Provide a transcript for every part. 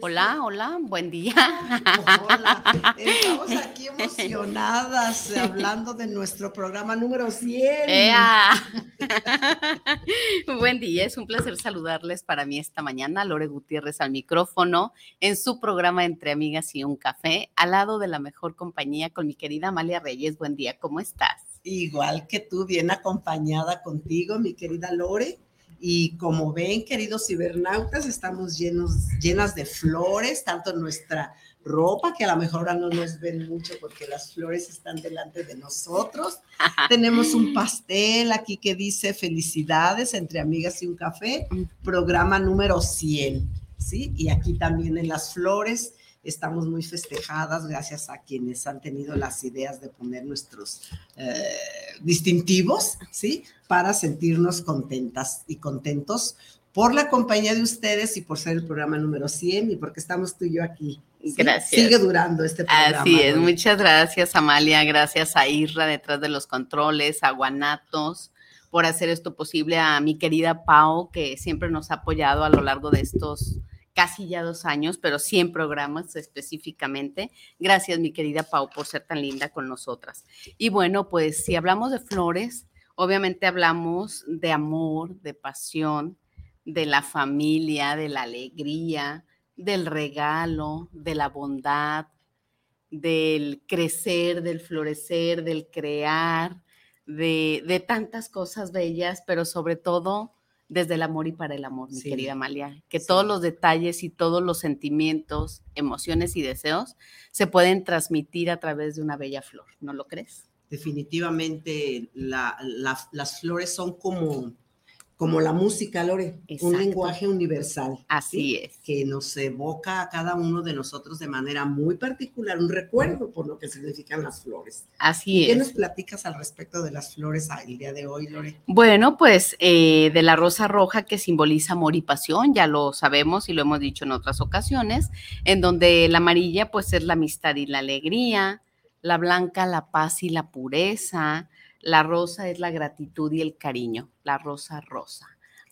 Hola, hola, buen día. Hola, estamos aquí emocionadas hablando de nuestro programa número 100. buen día, es un placer saludarles para mí esta mañana. Lore Gutiérrez al micrófono en su programa Entre Amigas y un Café, al lado de la mejor compañía con mi querida Amalia Reyes. Buen día, ¿cómo estás? Igual que tú, bien acompañada contigo, mi querida Lore. Y como ven, queridos cibernautas, estamos llenos, llenas de flores, tanto en nuestra ropa, que a lo mejor ahora no nos ven mucho porque las flores están delante de nosotros. Tenemos un pastel aquí que dice felicidades entre amigas y un café, programa número 100, ¿sí? Y aquí también en las flores estamos muy festejadas gracias a quienes han tenido las ideas de poner nuestros eh, distintivos, ¿sí? Para sentirnos contentas y contentos por la compañía de ustedes y por ser el programa número 100 y porque estamos tú y yo aquí. Gracias. Sigue durando este programa. Así es, muchas gracias Amalia, gracias a Irra detrás de los controles, a Guanatos por hacer esto posible, a mi querida Pau que siempre nos ha apoyado a lo largo de estos casi ya dos años, pero 100 programas específicamente. Gracias, mi querida Pau, por ser tan linda con nosotras. Y bueno, pues si hablamos de flores, obviamente hablamos de amor, de pasión, de la familia, de la alegría, del regalo, de la bondad, del crecer, del florecer, del crear, de, de tantas cosas bellas, pero sobre todo desde el amor y para el amor, mi querida Amalia. Que todos los detalles y todos los sentimientos, emociones y deseos se pueden transmitir a través de una bella flor, ¿no lo crees? Definitivamente las flores son como como la música, Lore, un lenguaje universal. Así es. Que nos evoca a cada uno de nosotros de manera muy particular, un recuerdo por lo que significan las flores. Así es. ¿Qué nos platicas al respecto de las flores el día de hoy, Lore? Bueno, pues eh, de la rosa roja que simboliza amor y pasión, ya lo sabemos y lo hemos dicho en otras ocasiones, en donde la amarilla pues es la amistad y la alegría, la blanca la paz y la pureza, la rosa es la gratitud y el cariño, la rosa rosa.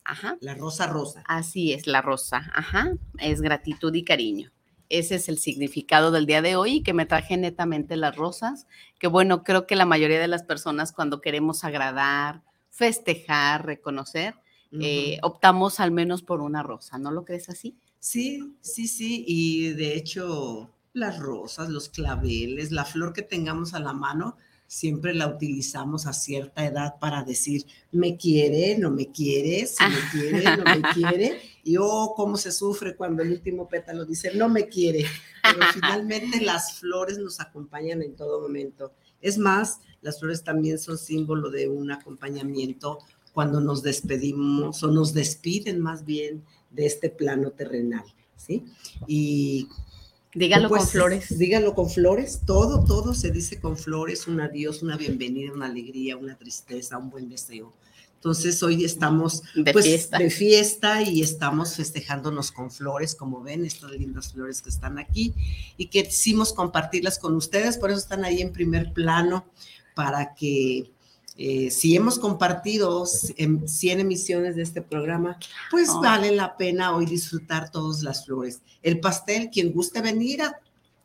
Ajá. La rosa rosa. Así es, la rosa. Ajá. Es gratitud y cariño. Ese es el significado del día de hoy que me traje netamente las rosas, que bueno, creo que la mayoría de las personas cuando queremos agradar, festejar, reconocer, eh, optamos al menos por una rosa, ¿no lo crees así? Sí, sí, sí, y de hecho las rosas, los claveles, la flor que tengamos a la mano, siempre la utilizamos a cierta edad para decir, me quiere, no me quiere, si me quiere, no me quiere. Y oh, cómo se sufre cuando el último pétalo dice, no me quiere. Pero finalmente las flores nos acompañan en todo momento. Es más, las flores también son símbolo de un acompañamiento cuando nos despedimos o nos despiden más bien de este plano terrenal. ¿sí? Y Dígalo con flores. Dígalo con flores. Todo, todo se dice con flores. Un adiós, una bienvenida, una alegría, una tristeza, un buen deseo. Entonces hoy estamos de, pues, fiesta. de fiesta y estamos festejándonos con flores, como ven, estas lindas flores que están aquí y que quisimos compartirlas con ustedes, por eso están ahí en primer plano para que eh, si hemos compartido 100 emisiones de este programa, pues Oh. vale la pena hoy disfrutar todas las flores. El pastel, quien guste venir a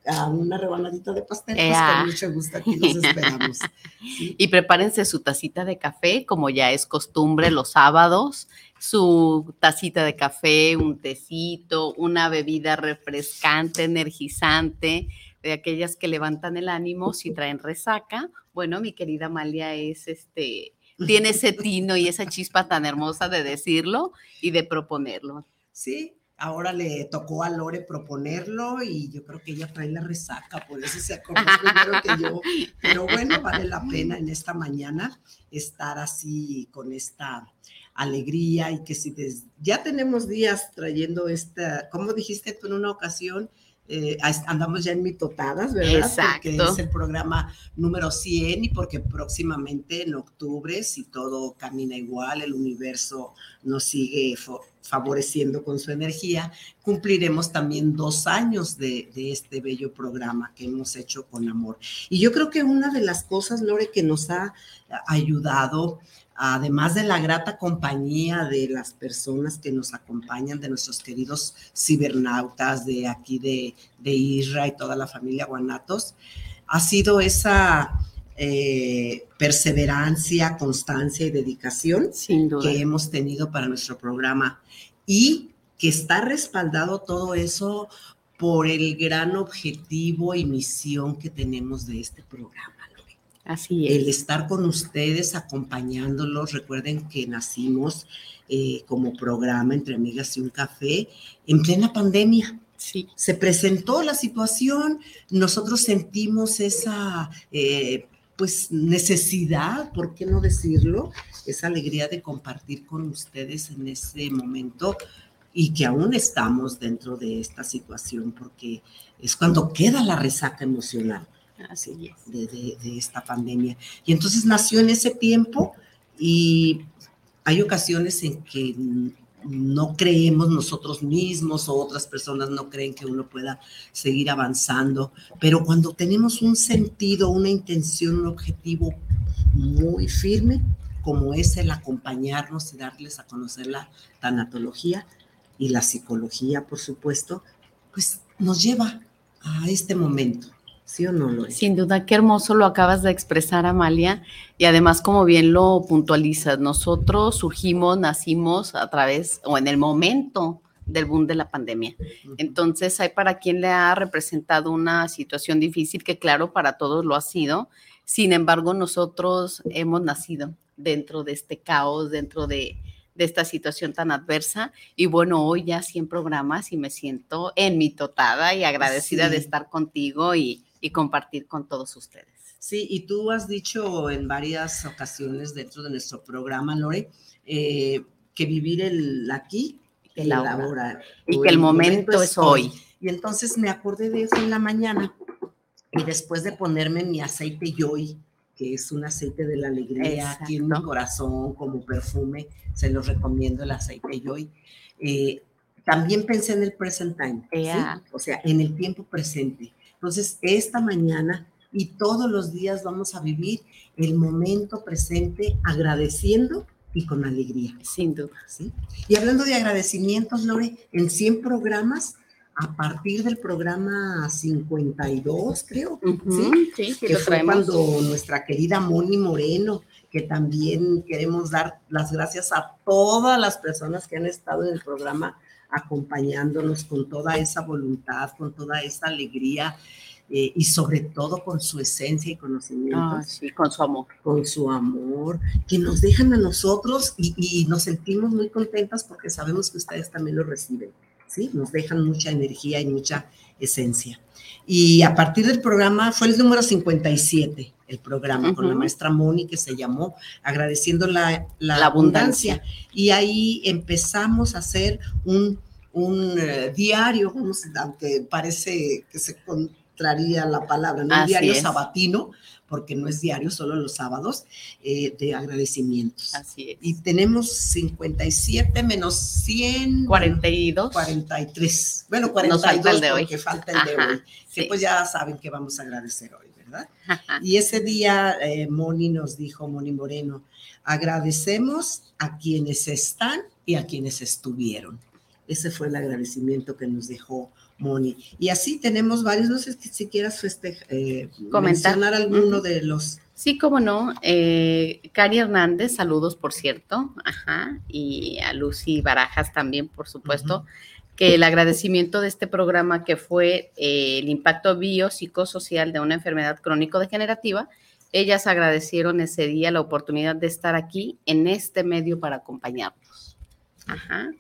a una rebanadita de pastel, pues con mucho gusto aquí los esperamos. Y prepárense su tacita de café, como ya es costumbre los sábados, su tacita de café, un tecito, una bebida refrescante, energizante, de aquellas que levantan el ánimo si traen resaca. Bueno, mi querida Amalia es este tiene ese tino y esa chispa tan hermosa de decirlo y de proponerlo. Sí, ahora le tocó a Lore proponerlo y yo creo que ella trae la resaca, por eso se acordó primero que yo. Pero bueno, vale la pena en esta mañana estar así con esta alegría y que si ya tenemos días trayendo esta, como dijiste tú en una ocasión, eh, andamos ya en mitotadas, ¿verdad? Exacto. Porque es el programa número 100 y porque próximamente en octubre, si todo camina igual, el universo nos sigue favoreciendo con su energía, cumpliremos también dos años de, de, este bello programa que hemos hecho con amor. Y yo creo que una de las cosas, Lore, que nos ha ayudado además de la grata compañía de las personas que nos acompañan, de nuestros queridos cibernautas de aquí de, de Isra y toda la familia Guanatos, ha sido esa eh, perseverancia, constancia y dedicación que hemos tenido para nuestro programa y que está respaldado todo eso por el gran objetivo y misión que tenemos de este programa. Así es. El estar con ustedes, acompañándolos. Recuerden que nacimos eh, como programa entre amigas y un café en plena pandemia. Sí. Se presentó la situación, nosotros sentimos esa eh, pues necesidad, ¿por qué no decirlo? Esa alegría de compartir con ustedes en ese momento y que aún estamos dentro de esta situación porque es cuando queda la resaca emocional. Así de, esta pandemia. Y entonces nació en ese tiempo y hay ocasiones en que no creemos nosotros mismos o otras personas no creen que uno pueda seguir avanzando, pero cuando tenemos un sentido, una intención, un objetivo muy firme, como es el acompañarnos y darles a conocer la tanatología y la psicología, por supuesto, pues nos lleva a este momento. ¿Sí o no, Sin duda, qué hermoso lo acabas de expresar, Amalia. Y además, como bien lo puntualizas, nosotros surgimos, nacimos a través o en el momento del boom de la pandemia. Entonces, hay para quien le ha representado una situación difícil, que claro, para todos lo ha sido. Sin embargo, nosotros hemos nacido dentro de este caos, dentro de, de esta situación tan adversa. Y bueno, hoy ya 100 programas y me siento en mi totada y agradecida de estar contigo y, y compartir con todos ustedes. Sí, y tú has dicho en varias ocasiones dentro de nuestro programa, Lore, eh, que vivir el aquí y el ahora. Y que el, momento, es hoy. Y entonces me acordé de eso en la mañana y después de ponerme mi aceite Joy, que es un aceite de la alegría aquí en mi corazón como perfume, se los recomiendo el aceite Joy. Eh, también pensé en el present time, o sea, en el tiempo presente. Entonces, esta mañana y todos los días vamos a vivir el momento presente agradeciendo y con alegría. Sin duda. ¿sí? Y hablando de agradecimientos, Lore, en 100 programas, a partir del programa 52, creo, ¿sí? que fue cuando nuestra querida Moni Moreno, que también queremos dar las gracias a todas las personas que han estado en el programa acompañándonos con toda esa voluntad, con toda esa alegría eh, y sobre todo con su esencia y conocimiento. Ah, sí, con su amor. Con su amor, que nos dejan a nosotros y, y, nos sentimos muy contentas porque sabemos que ustedes también lo reciben, ¿sí? Nos dejan mucha energía y mucha esencia. Y a partir del programa, fue el número 57, el programa con la maestra Moni, que se llamó Agradeciendo la, la, abundancia. Y ahí empezamos a hacer un, un eh, diario, aunque parece que se contraría la palabra, ¿no? un diario sabatino, porque no es diario, solo los sábados, eh, de agradecimientos. Así es. Y tenemos 57 menos 100. 42. 43. Bueno, 42 falta el de hoy. porque falta el de hoy. Que pues ya saben que vamos a agradecer hoy, ¿verdad? Y ese día eh, Moni nos dijo, Moni Moreno, agradecemos a quienes están y a quienes estuvieron. Ese fue el agradecimiento que nos dejó Moni. Y así tenemos varios, no sé si quieras eh, mencionar alguno de los... Sí, cómo no. Eh, Cari Hernández, saludos, por cierto. Ajá. Y a Lucy Barajas también, por supuesto. El agradecimiento de este programa que fue eh, el impacto biopsicosocial de una enfermedad crónico-degenerativa, ellas agradecieron ese día la oportunidad de estar aquí en este medio para acompañarnos. Ajá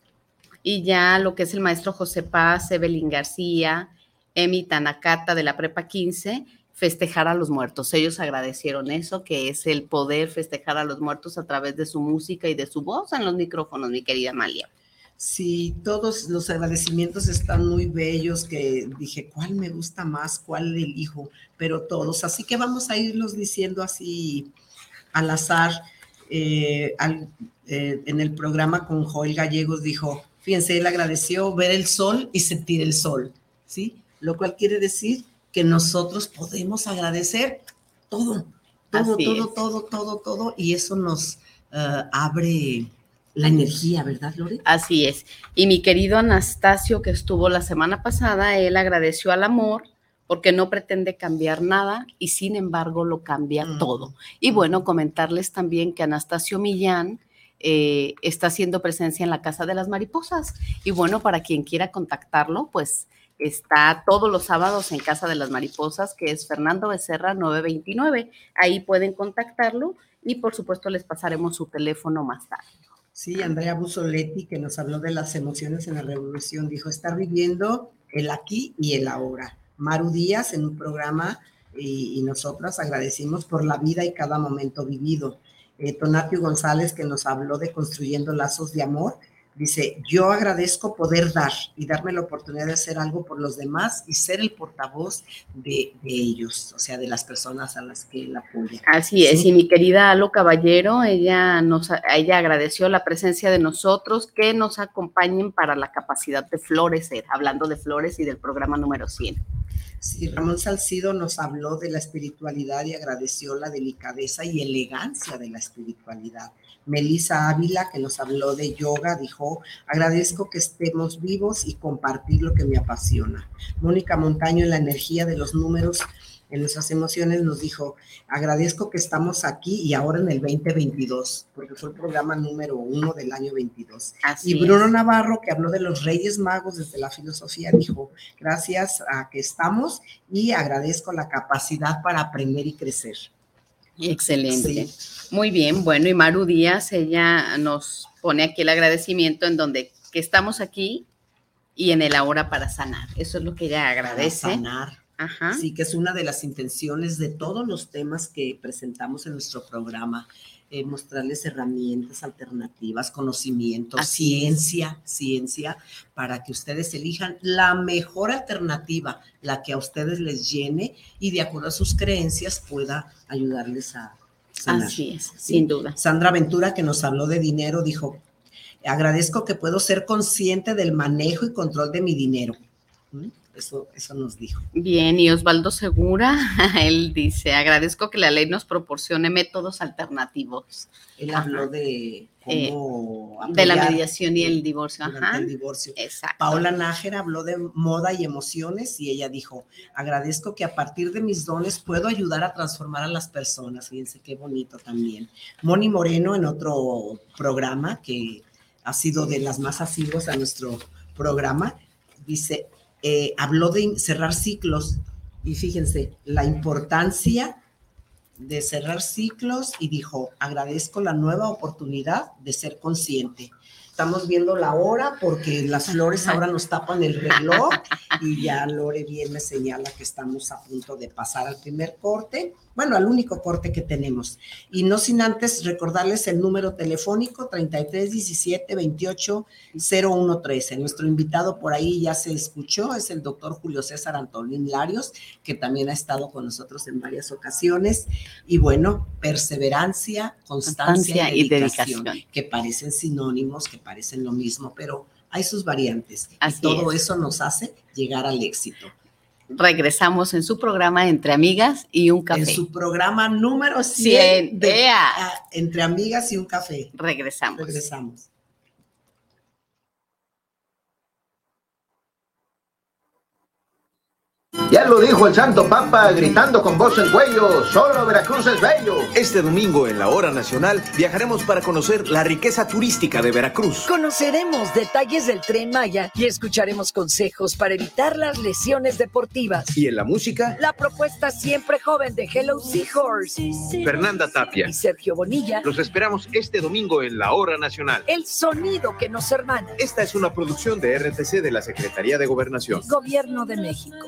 y ya lo que es el maestro José Paz, Evelyn García, Emi Tanakata de la Prepa 15, festejar a los muertos. Ellos agradecieron eso, que es el poder festejar a los muertos a través de su música y de su voz en los micrófonos, mi querida Amalia. Sí, todos los agradecimientos están muy bellos, que dije, ¿cuál me gusta más? ¿Cuál elijo? Pero todos, así que vamos a irlos diciendo así al azar. Eh, eh, en el programa con Joel Gallegos dijo, Fíjense, él agradeció ver el sol y sentir el sol, ¿sí? Lo cual quiere decir que nosotros podemos agradecer todo, todo, todo, todo, todo, todo, y eso nos eh, abre la energía, ¿verdad, Lore? Así es. Y mi querido Anastasio, que estuvo la semana pasada, él agradeció al amor porque no pretende cambiar nada y sin embargo lo cambia mm. todo. Y bueno, comentarles también que Anastasio Millán, eh, está haciendo presencia en la Casa de las Mariposas. Y bueno, para quien quiera contactarlo, pues está todos los sábados en Casa de las Mariposas, que es Fernando Becerra 929. Ahí pueden contactarlo y por supuesto les pasaremos su teléfono más tarde. Sí, Andrea Busoletti, que nos habló de las emociones en la revolución, dijo, estar viviendo el aquí y el ahora. Maru Díaz en un programa y, nosotras agradecimos por la vida y cada momento vivido eh, Tonatio González, que nos habló de construyendo lazos de amor, dice, yo agradezco poder dar y darme la oportunidad de hacer algo por los demás y ser el portavoz de, ellos, o sea, de las personas a las que él apoya. Así es, y mi querida Alo Caballero, ella nos ella agradeció la presencia de nosotros, que nos acompañen para la capacidad de florecer, hablando de flores y del programa número 100. Sí, Ramón Salcido nos habló de la espiritualidad y agradeció la delicadeza y elegancia de la espiritualidad. Melissa Ávila, que nos habló de yoga, dijo, agradezco que estemos vivos y compartir lo que me apasiona. Mónica Montaño, en la energía de los números, en nuestras emociones nos dijo, agradezco que estamos aquí y ahora en el 2022, porque fue el programa número uno del año 22. y Bruno Navarro, que habló de los Reyes Magos desde la filosofía, dijo, gracias a que estamos y agradezco la capacidad para aprender y crecer. Excelente. Muy bien, bueno, y Maru Díaz, ella nos pone aquí el agradecimiento en donde que estamos aquí y en el ahora para sanar. Eso es lo que ella agradece. Para sanar Sí, que es una de las intenciones de todos los temas que presentamos en nuestro programa, eh, mostrarles herramientas alternativas, conocimiento, ciencia, ciencia, para que ustedes elijan la mejor alternativa, la que a ustedes les llene y de acuerdo a sus creencias pueda ayudarles a sanar. Así es, sin duda. Sandra Ventura, que nos habló de dinero, dijo, agradezco que puedo ser consciente del manejo y control de mi dinero. ¿Mm? Eso, eso nos dijo. Bien, y Osvaldo Segura, él dice, agradezco que la ley nos proporcione métodos alternativos. Él habló de eh, cómo de la mediación y el divorcio. Ajá. El divorcio. Exacto. Paola Nájera habló de moda y emociones y ella dijo, agradezco que a partir de mis dones puedo ayudar a transformar a las personas. Fíjense qué bonito también. Moni Moreno en otro programa que ha sido de las más asiduas a nuestro programa, dice, eh, habló de cerrar ciclos y fíjense la importancia de cerrar ciclos y dijo, agradezco la nueva oportunidad de ser consciente. Estamos viendo la hora porque las flores ahora nos tapan el reloj y ya Lore bien me señala que estamos a punto de pasar al primer corte bueno, al único corte que tenemos. Y no sin antes recordarles el número telefónico 3317 28 0113. Nuestro invitado por ahí ya se escuchó, es el doctor Julio César Antolín Larios, que también ha estado con nosotros en varias ocasiones. Y bueno, perseverancia, constancia, y, dedicación, que parecen sinónimos, que parecen lo mismo, pero hay sus variantes. y todo eso nos hace llegar al éxito regresamos en su programa Entre Amigas y un Café. En su programa número 100, de, ah, Entre Amigas y un Café. Regresamos. Regresamos. Ya lo dijo el Santo Papa gritando con voz en cuello, solo Veracruz es bello. Este domingo en la hora nacional viajaremos para conocer la riqueza turística de Veracruz. Conoceremos detalles del tren Maya y escucharemos consejos para evitar las lesiones deportivas. Y en la música, la propuesta siempre joven de Hello Seahorse. Fernanda Tapia y Sergio Bonilla. Los esperamos este domingo en la hora nacional. El sonido que nos hermana. Esta es una producción de RTC de la Secretaría de Gobernación. Gobierno de México.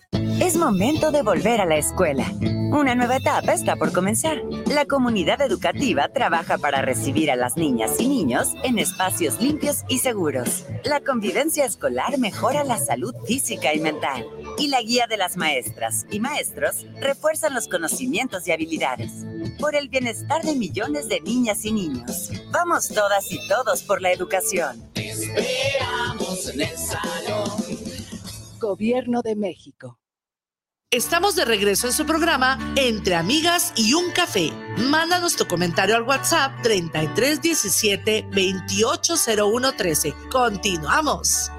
Es momento de volver a la escuela. Una nueva etapa está por comenzar. La comunidad educativa trabaja para recibir a las niñas y niños en espacios limpios y seguros. La convivencia escolar mejora la salud física y mental. Y la guía de las maestras y maestros refuerzan los conocimientos y habilidades. Por el bienestar de millones de niñas y niños. Vamos todas y todos por la educación. esperamos en el salón. Gobierno de México. Estamos de regreso en su programa Entre Amigas y un Café. Mándanos tu comentario al WhatsApp 3317 280113. Continuamos.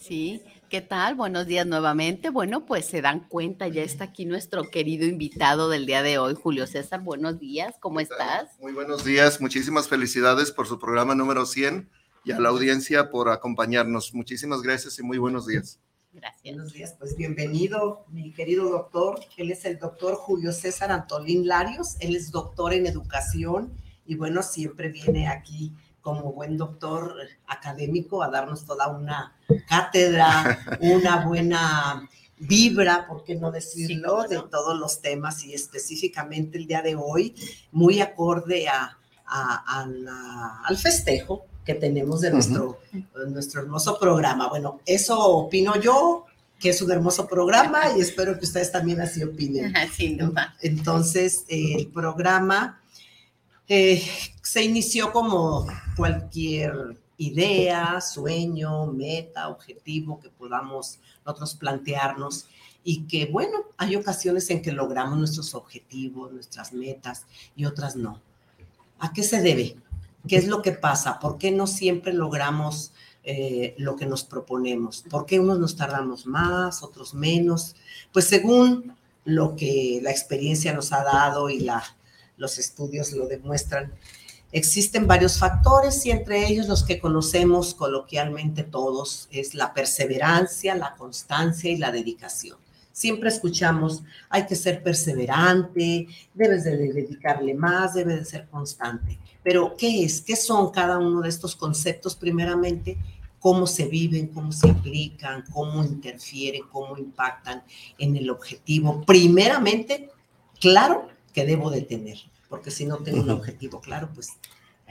Sí, ¿qué tal? Buenos días nuevamente. Bueno, pues se dan cuenta, ya está aquí nuestro querido invitado del día de hoy, Julio César. Buenos días, ¿cómo estás? Muy buenos días, muchísimas felicidades por su programa número 100 y a la audiencia por acompañarnos. Muchísimas gracias y muy buenos días. Gracias. Buenos días, pues bienvenido, mi querido doctor. Él es el doctor Julio César Antolín Larios. Él es doctor en educación y bueno, siempre viene aquí como buen doctor académico a darnos toda una cátedra, una buena vibra, por qué no decirlo, Sí, de ¿no? todos los temas y específicamente el día de hoy, muy acorde a, a- a la- al festejo que tenemos de nuestro, nuestro hermoso programa. Bueno, eso opino yo, que es un hermoso programa y espero que ustedes también así opinen. Sin duda. Entonces, eh, el programa eh, se inició como cualquier idea, sueño, meta, objetivo que podamos nosotros plantearnos y que, bueno, hay ocasiones en que logramos nuestros objetivos, nuestras metas y otras no. ¿A qué se debe? ¿Qué es lo que pasa? ¿Por qué no siempre logramos eh, lo que nos proponemos? ¿Por qué unos nos tardamos más, otros menos? Pues según lo que la experiencia nos ha dado y la, los estudios lo demuestran, existen varios factores y entre ellos los que conocemos coloquialmente todos es la perseverancia, la constancia y la dedicación. Siempre escuchamos, hay que ser perseverante, debes de dedicarle más, debes de ser constante. Pero, ¿qué es? ¿Qué son cada uno de estos conceptos? Primeramente, cómo se viven, cómo se aplican, cómo interfieren, cómo impactan en el objetivo. Primeramente, claro que debo de tener, porque si no tengo un objetivo claro, pues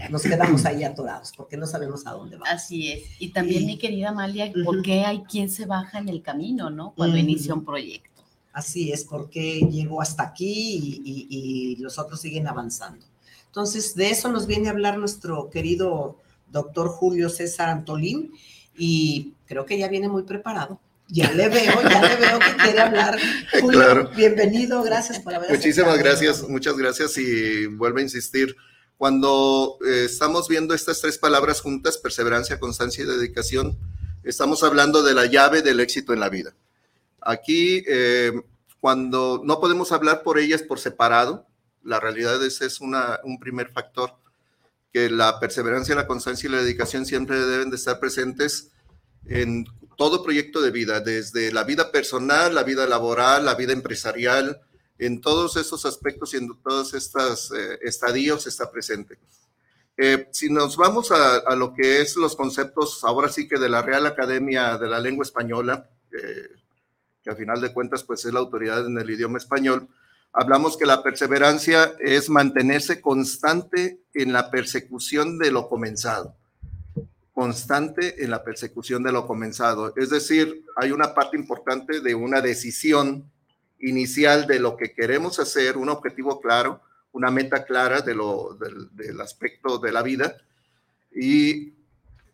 nos quedamos ahí atorados, porque no sabemos a dónde vamos. Así es. Y también, Y- mi querida Amalia, ¿por qué hay quien se baja en el camino, no? Cuando inicia un proyecto. Así es, porque llegó hasta aquí y, y- y los otros siguen avanzando. Entonces, de eso nos viene a hablar nuestro querido doctor Julio César Antolín y creo que ya viene muy preparado. Ya le veo, ya le veo que quiere hablar. Julio, Claro. bienvenido, gracias por haber Muchísimas aceptado. gracias, muchas gracias y vuelvo a insistir. Cuando eh, estamos viendo estas tres palabras juntas, perseverancia, constancia y dedicación, estamos hablando de la llave del éxito en la vida. Aquí, eh, cuando no podemos hablar por ellas por separado, la realidad es, es una, un primer factor, que la perseverancia, la constancia y la dedicación siempre deben de estar presentes en todo proyecto de vida, desde la vida personal, la vida laboral, la vida empresarial, en todos estos aspectos y en todos estos eh, estadios está presente. Eh, si nos vamos a, lo que es los conceptos, ahora sí que de la Real Academia de la Lengua Española, que a final de cuentas pues es la autoridad en el idioma español, hablamos que la perseverancia es mantenerse constante en la persecución de lo comenzado. Constante en la persecución de lo comenzado. Es decir, hay una parte importante de una decisión inicial de lo que queremos hacer, un objetivo claro, una meta clara de lo, del, aspecto de la vida y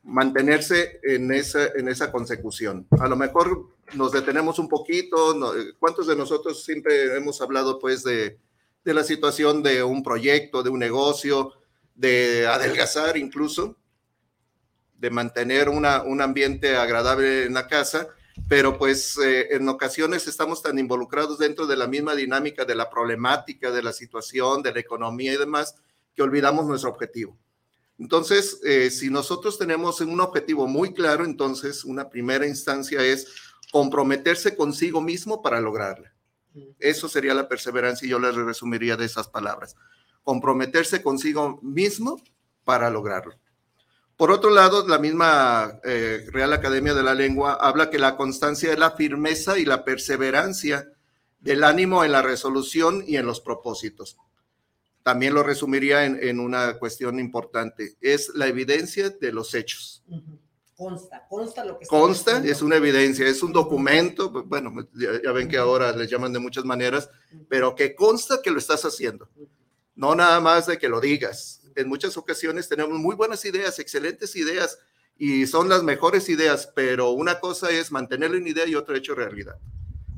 mantenerse en esa, en esa consecución. A lo mejor nos detenemos un poquito, ¿cuántos de nosotros siempre hemos hablado pues de, de la situación de un proyecto, de un negocio, de adelgazar incluso, de mantener una, un ambiente agradable en la casa? pero pues eh, en ocasiones estamos tan involucrados dentro de la misma dinámica de la problemática, de la situación, de la economía y demás, que olvidamos nuestro objetivo. Entonces, eh, si nosotros tenemos un objetivo muy claro, entonces una primera instancia es comprometerse consigo mismo para lograrla. Eso sería la perseverancia y yo le resumiría de esas palabras. Comprometerse consigo mismo para lograrlo. Por otro lado, la misma eh, Real Academia de la Lengua habla que la constancia es la firmeza y la perseverancia del ánimo en la resolución y en los propósitos. También lo resumiría en, una cuestión importante, es la evidencia de los hechos. Consta, consta lo que Consta, es una evidencia, es un documento, pues, bueno, ya, ven que ahora le llaman de muchas maneras, pero que consta que lo estás haciendo. No nada más de que lo digas, en muchas ocasiones tenemos muy buenas ideas, excelentes ideas, y son las mejores ideas, pero una cosa es mantenerlo en idea y otra hecho realidad.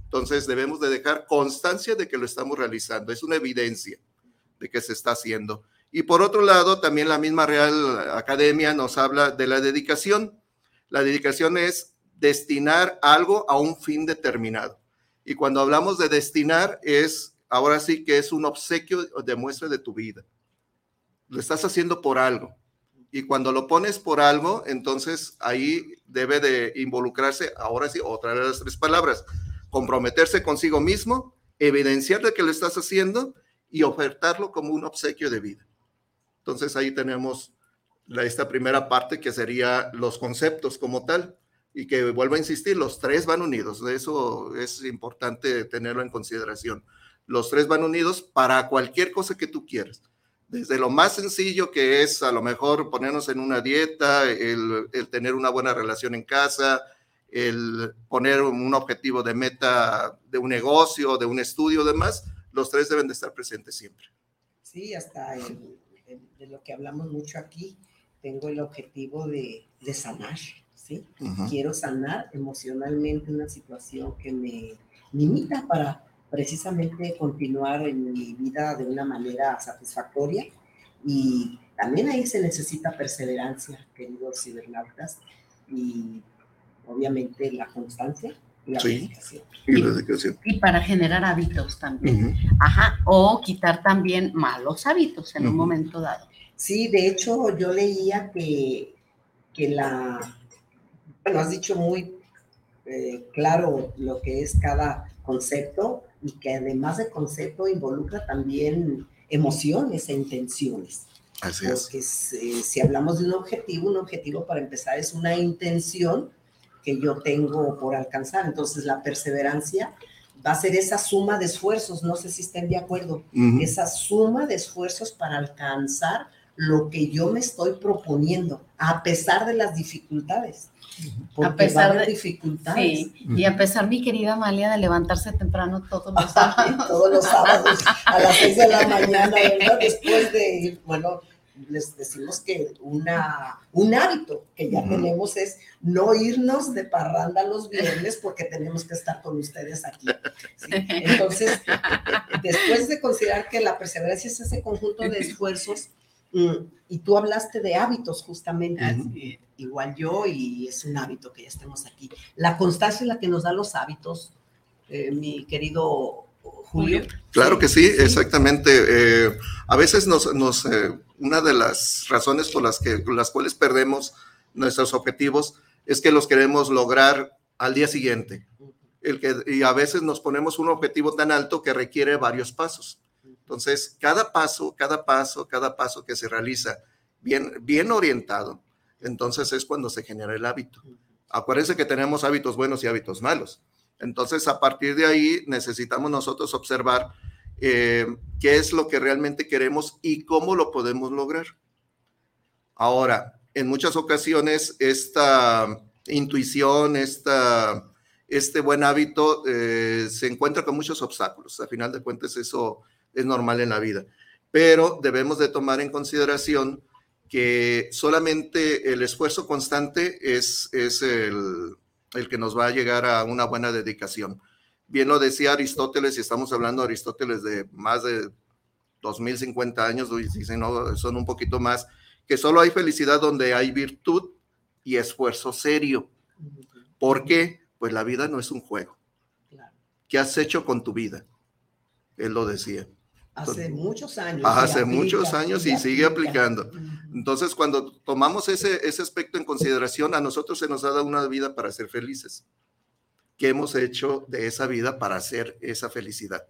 Entonces debemos de dejar constancia de que lo estamos realizando, es una evidencia de que se está haciendo. Y por otro lado, también la misma Real Academia nos habla de la dedicación. La dedicación es destinar algo a un fin determinado. Y cuando hablamos de destinar es, ahora sí que es un obsequio de muestra de tu vida lo estás haciendo por algo. Y cuando lo pones por algo, entonces ahí debe de involucrarse, ahora sí, otra de las tres palabras, comprometerse consigo mismo, evidenciar de que lo estás haciendo y ofertarlo como un obsequio de vida. Entonces ahí tenemos la, esta primera parte que sería los conceptos como tal y que vuelvo a insistir, los tres van unidos. Eso es importante tenerlo en consideración. Los tres van unidos para cualquier cosa que tú quieras desde lo más sencillo que es a lo mejor ponernos en una dieta, el, tener una buena relación en casa, el poner un objetivo de meta de un negocio, de un estudio, demás, los tres deben de estar presentes siempre. Sí, hasta de lo que hablamos mucho aquí, tengo el objetivo de, sanar, ¿sí? Quiero sanar emocionalmente una situación que me limita para precisamente continuar en mi vida de una manera satisfactoria y también ahí se necesita perseverancia, queridos cibernautas, y obviamente la constancia y la, dedicación. y la dedicación. Y para generar hábitos también. Ajá, o quitar también malos hábitos en un momento dado. Sí, de hecho yo leía que, que la, bueno, has dicho muy eh, claro lo que es cada concepto, y que además de concepto involucra también emociones e intenciones. Así Porque es. si hablamos de un objetivo, un objetivo para empezar es una intención que yo tengo por alcanzar. Entonces la perseverancia va a ser esa suma de esfuerzos, no sé si estén de acuerdo, esa suma de esfuerzos para alcanzar lo que yo me estoy proponiendo, a pesar de las dificultades. A pesar de dificultades. y a pesar, mi querida Amalia, de levantarse temprano todos los sábados. todos los sábados, a las 6 de la mañana, Después de, bueno, les decimos que una, un hábito que ya tenemos es no irnos de parranda los viernes porque tenemos que estar con ustedes aquí. Entonces, después de considerar que la perseverancia es ese conjunto de esfuerzos, Y tú hablaste de hábitos justamente, eh, igual yo, y es un hábito que ya estemos aquí. La constancia es la que nos da los hábitos, eh, mi querido Julio. Claro que sí, exactamente. Eh, a veces nos, nos, eh, una de las razones por las, que, por las cuales perdemos nuestros objetivos es que los queremos lograr al día siguiente. El que, y a veces nos ponemos un objetivo tan alto que requiere varios pasos. Entonces, cada paso, cada paso, cada paso que se realiza bien, bien orientado, entonces es cuando se genera el hábito. Acuérdense que tenemos hábitos buenos y hábitos malos. Entonces, a partir de ahí, necesitamos nosotros observar eh, qué es lo que realmente queremos y cómo lo podemos lograr. Ahora, en muchas ocasiones, esta intuición, esta, este buen hábito eh, se encuentra con muchos obstáculos. A final de cuentas, eso es normal en la vida. Pero debemos de tomar en consideración que solamente el esfuerzo constante es, es el, el que nos va a llegar a una buena dedicación. Bien lo decía Aristóteles, y estamos hablando de Aristóteles de más de 2050 años, si no, son un poquito más, que solo hay felicidad donde hay virtud y esfuerzo serio. ¿Por qué? Pues la vida no es un juego. ¿Qué has hecho con tu vida? Él lo decía. Hace muchos años. Ajá, hace aplica, muchos años y sigue aplica. aplicando. Entonces, cuando tomamos ese, ese aspecto en consideración, a nosotros se nos ha dado una vida para ser felices. ¿Qué hemos hecho de esa vida para hacer esa felicidad?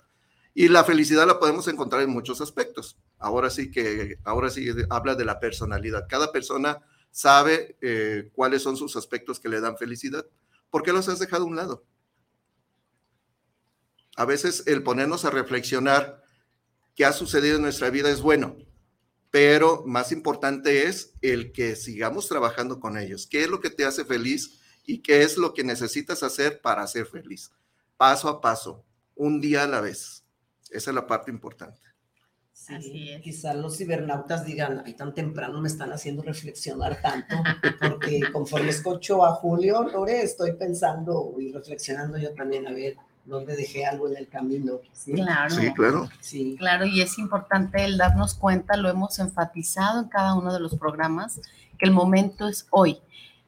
Y la felicidad la podemos encontrar en muchos aspectos. Ahora sí que, ahora sí habla de la personalidad. Cada persona sabe eh, cuáles son sus aspectos que le dan felicidad. ¿Por qué los has dejado a un lado? A veces el ponernos a reflexionar qué ha sucedido en nuestra vida es bueno, pero más importante es el que sigamos trabajando con ellos. ¿Qué es lo que te hace feliz y qué es lo que necesitas hacer para ser feliz? Paso a paso, un día a la vez. Esa es la parte importante. Sí, quizás los cibernautas digan, ay, tan temprano me están haciendo reflexionar tanto, porque conforme escucho a Julio, Lore, estoy pensando y reflexionando yo también a ver dónde dejé algo en el camino. Sí, Claro. Sí, claro. Sí. Claro, y es importante el darnos cuenta, lo hemos enfatizado en cada uno de los programas, que el momento es hoy.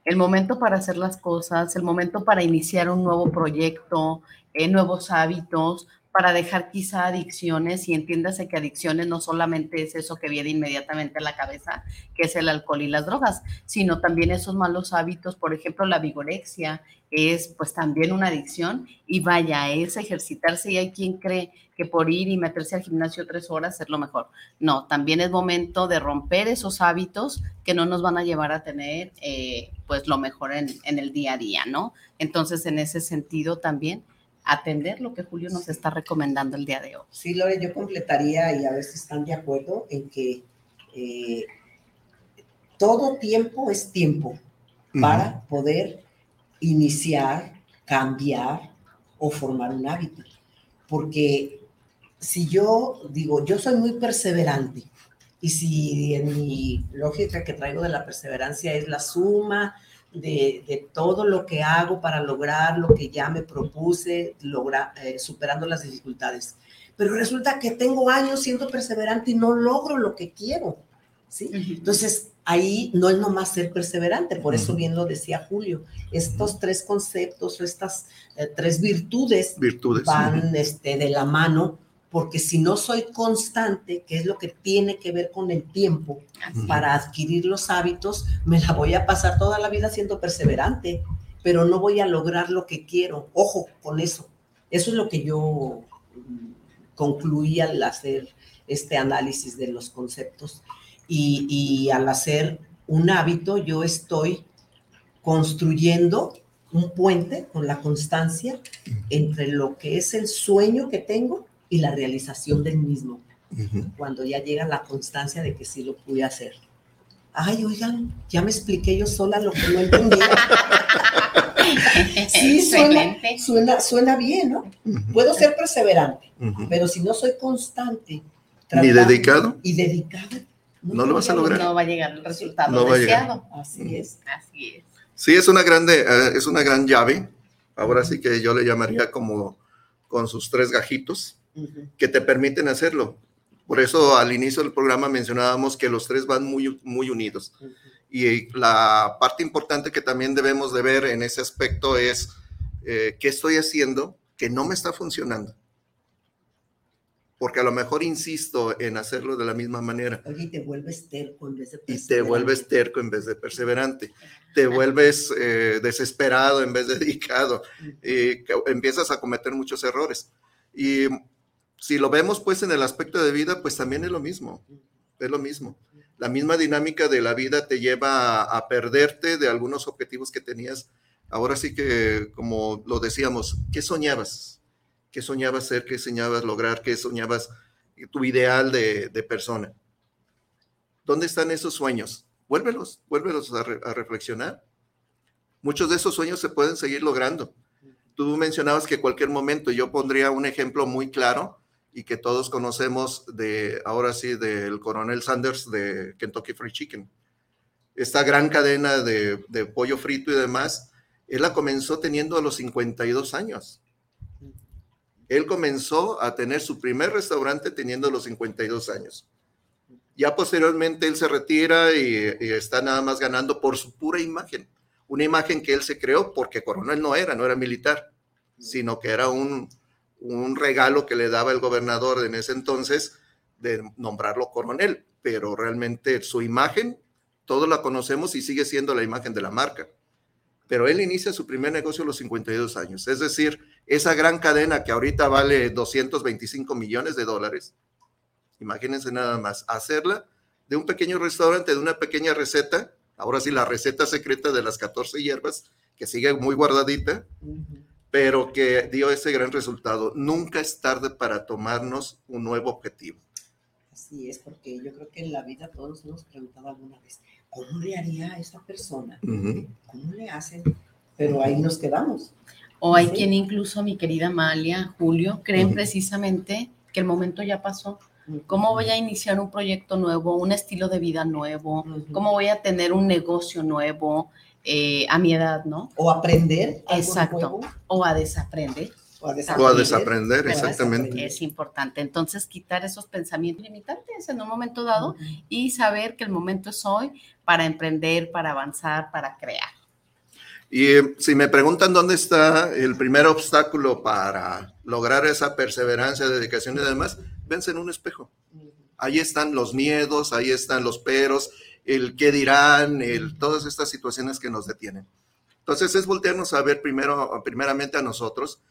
El momento para hacer las cosas, el momento para iniciar un nuevo proyecto, eh, nuevos hábitos, para dejar quizá adicciones y entiéndase que adicciones no solamente es eso que viene inmediatamente a la cabeza, que es el alcohol y las drogas, sino también esos malos hábitos, por ejemplo, la vigorexia es pues también una adicción y vaya, es ejercitarse y hay quien cree que por ir y meterse al gimnasio tres horas es lo mejor. No, también es momento de romper esos hábitos que no nos van a llevar a tener eh, pues lo mejor en, en el día a día, ¿no? Entonces, en ese sentido también atender lo que Julio nos está recomendando el día de hoy. Sí, Lore, yo completaría y a ver si están de acuerdo en que eh, todo tiempo es tiempo para poder iniciar, cambiar o formar un hábito. Porque si yo digo, yo soy muy perseverante y si en mi lógica que traigo de la perseverancia es la suma de, de todo lo que hago para lograr lo que ya me propuse, logra, eh, superando las dificultades. Pero resulta que tengo años siendo perseverante y no logro lo que quiero. ¿sí? Entonces, ahí no es nomás ser perseverante, por eso bien lo decía Julio, estos tres conceptos o estas eh, tres virtudes, Virtudes. van este, de la mano, porque si no soy constante, que es lo que tiene que ver con el tiempo, para adquirir los hábitos, me la voy a pasar toda la vida siendo perseverante, pero no voy a lograr lo que quiero. Ojo con eso. Eso es lo que yo mm, concluí al hacer este análisis de los conceptos. Y, y al hacer un hábito, yo estoy construyendo un puente con la constancia entre lo que es el sueño que tengo y la realización del mismo cuando ya llega la constancia de que sí lo pude hacer. Ay, oigan, ya me expliqué yo sola lo que no entendía. sí, suena, suena, suena bien, ¿no? Puedo ser perseverante, Ujú. pero si no soy constante Ni dedicado, y dedicado, no lo vas a lograr. No va a llegar el resultado No deseado. Así es. Así es. Sí, es una grande, eh, es una gran llave. Ahora sí que yo le llamaría como con sus tres gajitos Que te permiten hacerlo. Por eso al inicio del programa mencionábamos que los tres van muy, muy unidos. Y la parte importante que también debemos de ver en ese aspecto es eh, qué estoy haciendo que no me está funcionando. Porque a lo mejor insisto en hacerlo de la misma manera. Oye, y te vuelves terco en vez de Y te vuelves terco en vez de perseverante. Te vuelves eh, desesperado en vez de dedicado. Y empiezas a cometer muchos errores. Y si lo vemos pues en el aspecto de vida, pues también es lo mismo. Es lo mismo. La misma dinámica de la vida te lleva a, a perderte de algunos objetivos que tenías. Ahora sí que, como lo decíamos, ¿qué soñabas? ¿Qué soñabas ser? ¿Qué soñabas lograr? ¿Qué soñabas tu ideal de, de persona? ¿Dónde están esos sueños? Vuélvelos, vuélvelos a, re- a reflexionar. Muchos de esos sueños se pueden seguir logrando. Tú mencionabas que cualquier momento, yo pondría un ejemplo muy claro y que todos conocemos de, ahora sí, del coronel Sanders de Kentucky Fried Chicken. Esta gran cadena de, de pollo frito y demás, él la comenzó teniendo a los 52 años. Él comenzó a tener su primer restaurante teniendo los 52 años. Ya posteriormente él se retira y, y está nada más ganando por su pura imagen. Una imagen que él se creó porque coronel no era, no era militar, sino que era un, un regalo que le daba el gobernador en ese entonces de nombrarlo coronel, pero realmente su imagen, todos la conocemos y sigue siendo la imagen de la marca. Pero él inicia su primer negocio a los 52 años, es decir, esa gran cadena que ahorita vale 225 millones de dólares, imagínense nada más, hacerla de un pequeño restaurante, de una pequeña receta, ahora sí la receta secreta de las 14 hierbas, que sigue muy guardadita, pero que dio ese gran resultado. Nunca es tarde para tomarnos un nuevo objetivo. Así es, porque yo creo que en la vida todos nos hemos preguntado alguna vez, ¿cómo le haría a esta persona? Ujú. ¿Cómo le hacen? Pero ahí nos quedamos. O hay Sí. quien incluso, mi querida Amalia, Julio, creen Ujú. precisamente que el momento ya pasó. ¿Cómo voy a iniciar un proyecto nuevo, un estilo de vida nuevo? ¿Cómo voy a tener un negocio nuevo eh, a mi edad, no? O aprender. algo Exacto. nuevo. O a desaprender. O a O a desaprender, exactamente. Es importante. Entonces, quitar esos pensamientos limitantes en un momento dado y saber que el momento es hoy para emprender, para avanzar, para crear. Y eh, si me preguntan dónde está el primer obstáculo para lograr esa perseverancia, dedicación y demás, vence en un espejo. Ahí están los miedos, ahí están los peros, el qué dirán, el, todas estas situaciones que nos detienen. Entonces es voltearnos a ver primero, primeramente a nosotros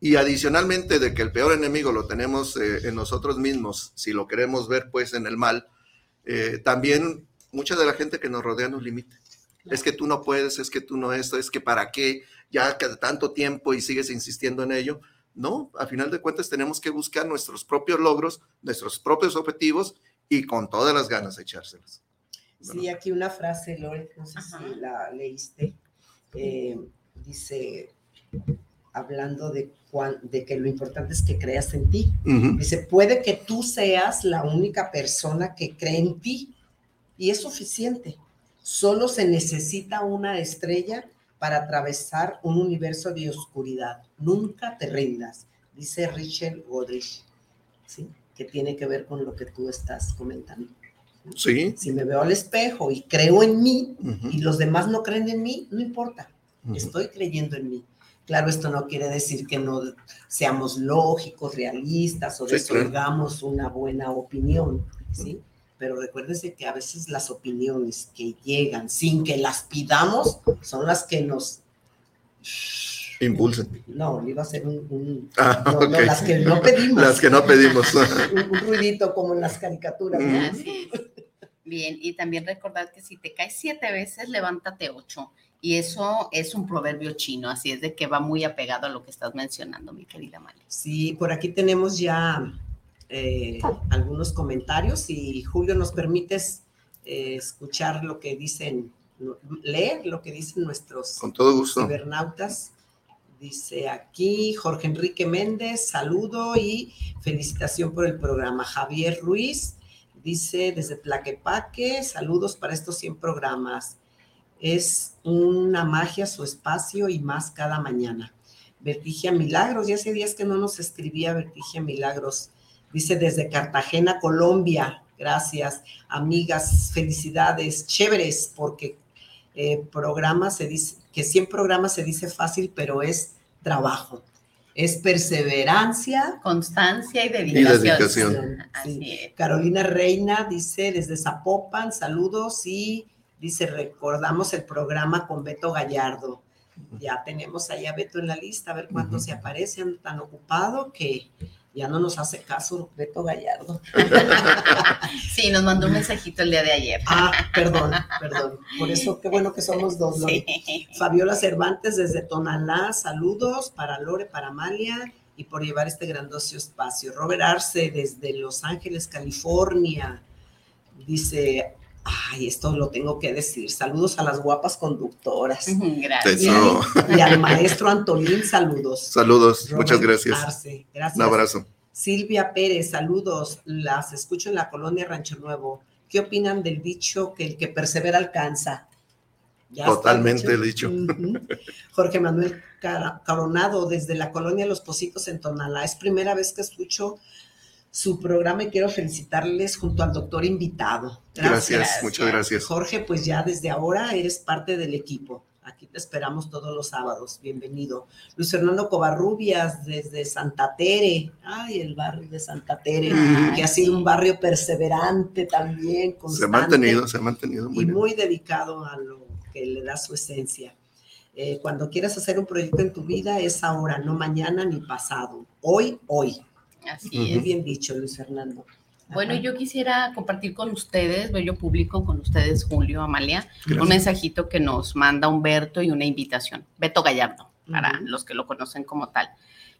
y adicionalmente de que el peor enemigo lo tenemos eh, en nosotros mismos, si lo queremos ver pues en el mal, eh, también mucha de la gente que nos rodea nos limita. Es que tú no puedes, es que tú no esto, es que para qué, ya que tanto tiempo y sigues insistiendo en ello. No, a final de cuentas tenemos que buscar nuestros propios logros, nuestros propios objetivos y con todas las ganas echárselas. Sí, aquí una frase, Lore, no sé si la leíste. eh, dice, hablando de, de que lo importante es que creas en ti. Dice, puede que tú seas la única persona que cree en ti y es suficiente. Solo se necesita una estrella para atravesar un universo de oscuridad. Nunca te rindas, dice Richard Godrich, ¿sí? que tiene que ver con lo que tú estás comentando. Sí. Si me veo al espejo y creo en mí y los demás no creen en mí, no importa, estoy creyendo en mí. Claro, esto no quiere decir que no seamos lógicos, realistas o Sí, claro. desoigamos una buena opinión, ¿sí? Pero recuérdese que a veces las opiniones que llegan sin que las pidamos son las que nos... Impulsen. No, le iba a hacer un... un- Ah, no, las que no pedimos. Las que no pedimos. un, un ruidito como en las caricaturas. ¿no? Bien, y también recordar que si te caes siete veces, levántate ocho. Y eso es un proverbio chino, así es de que va muy apegado a lo que estás mencionando, mi querida Mali. Sí, por aquí tenemos ya eh, algunos comentarios y Julio, ¿nos permites eh, escuchar lo que dicen, leer lo que dicen nuestros Con todo gusto. cibernautas? Dice aquí Jorge Enrique Méndez, saludo y felicitación por el programa. Javier Ruiz dice desde Tlaquepaque, saludos para estos 100 programas. Es una magia su espacio y más cada mañana. Vertigia Milagros, ya hace días que no nos escribía Vertigia Milagros. Dice desde Cartagena, Colombia. Gracias, amigas, felicidades, chéveres, porque eh, programa se dice, que 100 programas se dice fácil, pero es trabajo. Es perseverancia, constancia y dedicación. dedicación. Sí. Carolina Reina dice desde Zapopan, saludos y dice, recordamos el programa con Beto Gallardo. Ya tenemos ahí a Beto en la lista, a ver cuándo se aparece, tan ocupado que ya no nos hace caso Beto Gallardo. Sí, nos mandó un mensajito el día de ayer. Ah, perdón, perdón. Por eso, qué bueno que somos dos. Fabiola Cervantes desde Tonalá, saludos para Lore, para Amalia y por llevar este grandioso espacio. Robert Arce desde Los Ángeles, California, dice, ay, esto lo tengo que decir. Saludos a las guapas conductoras. Gracias. Y, al maestro Antolín, saludos. Saludos, muchas gracias. gracias. Un abrazo. Silvia Pérez, saludos. Las escucho en la colonia Rancho Nuevo. ¿Qué opinan del dicho que el que persevera alcanza? Totalmente dicho. Jorge Manuel Coronado, desde la colonia Los Pocitos en Tonalá. Es primera vez que escucho su programa y quiero felicitarles junto al doctor invitado. Gracias, muchas gracias. Jorge, pues ya desde ahora eres parte del equipo. Aquí te esperamos todos los sábados. Bienvenido. Luis Fernando Covarrubias desde Santa Tere. Ay, el barrio de Santa Tere, que ha sido un barrio perseverante también. Se ha mantenido, se ha mantenido muy y muy dedicado a lo que le da su esencia. Eh, cuando quieras hacer un proyecto en tu vida es ahora, no mañana ni pasado. Hoy, hoy. Así es. bien dicho, Luis Fernando. Bueno, yo quisiera compartir con ustedes, yo público con ustedes, Julio, Amalia, un mensajito que nos manda Humberto y una invitación. Beto Gallardo, para los que lo conocen como tal.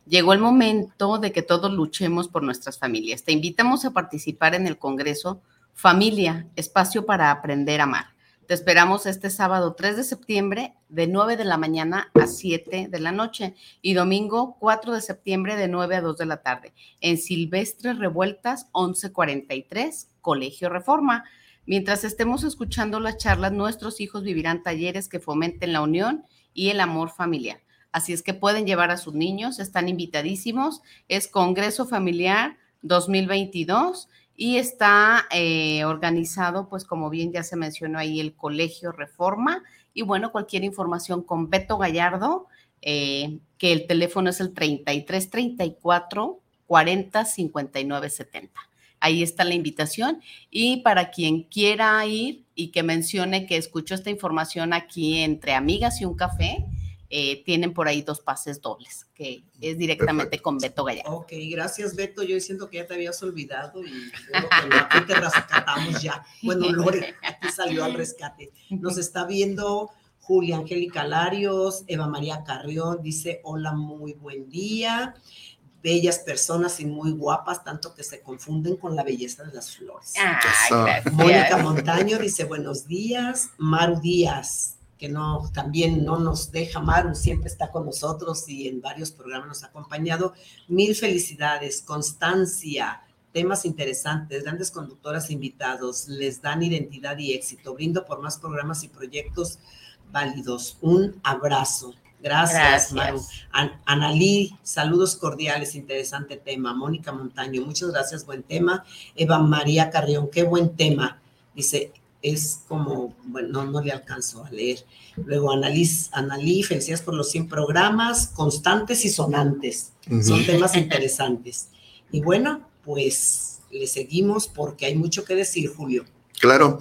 Llegó el momento de que todos luchemos por nuestras familias. Te invitamos a participar en el Congreso Familia, espacio para aprender a amar. Te esperamos este sábado 3 de septiembre de 9 de la mañana a 7 de la noche y domingo 4 de septiembre de 9 a 2 de la tarde en Silvestre Revueltas 1143, Colegio Reforma. Mientras estemos escuchando las charlas, nuestros hijos vivirán talleres que fomenten la unión y el amor familiar. Así es que pueden llevar a sus niños, están invitadísimos. Es Congreso Familiar 2022 y está eh, organizado, pues como bien ya se mencionó ahí, el Colegio Reforma. Y bueno, cualquier información con Beto Gallardo, eh, que el teléfono es el 3334 40 59 70. Ahí está la invitación. Y para quien quiera ir y que mencione que escuchó esta información aquí entre amigas y un café, eh, tienen por ahí dos pases dobles, que es directamente con Beto Gallardo. Ok, gracias Beto. Yo siento que ya te habías olvidado y aquí te rescatamos ya. Bueno, Lore, aquí salió al rescate. Nos está viendo Julia Angélica Larios, Eva María Carrión, dice, hola, muy buen día. Bellas personas y muy guapas, tanto que se confunden con la belleza de las flores. Mónica Montaño dice, buenos días. Maru Díaz, que no, también no nos deja Maru, siempre está con nosotros y en varios programas nos ha acompañado. Mil felicidades, constancia, temas interesantes, grandes conductoras invitados, les dan identidad y éxito. Brindo por más programas y proyectos válidos. Un abrazo. Gracias, Maru. Analí, saludos cordiales, interesante tema. Mónica Montaño, muchas gracias, buen tema. Eva María Carrión, qué buen tema. Dice, es como, bueno, no, le alcanzo a leer. Luego, Analí, felicidades por los 100 programas, constantes y sonantes. Son temas interesantes. Y bueno, pues le seguimos porque hay mucho que decir, Julio. Claro.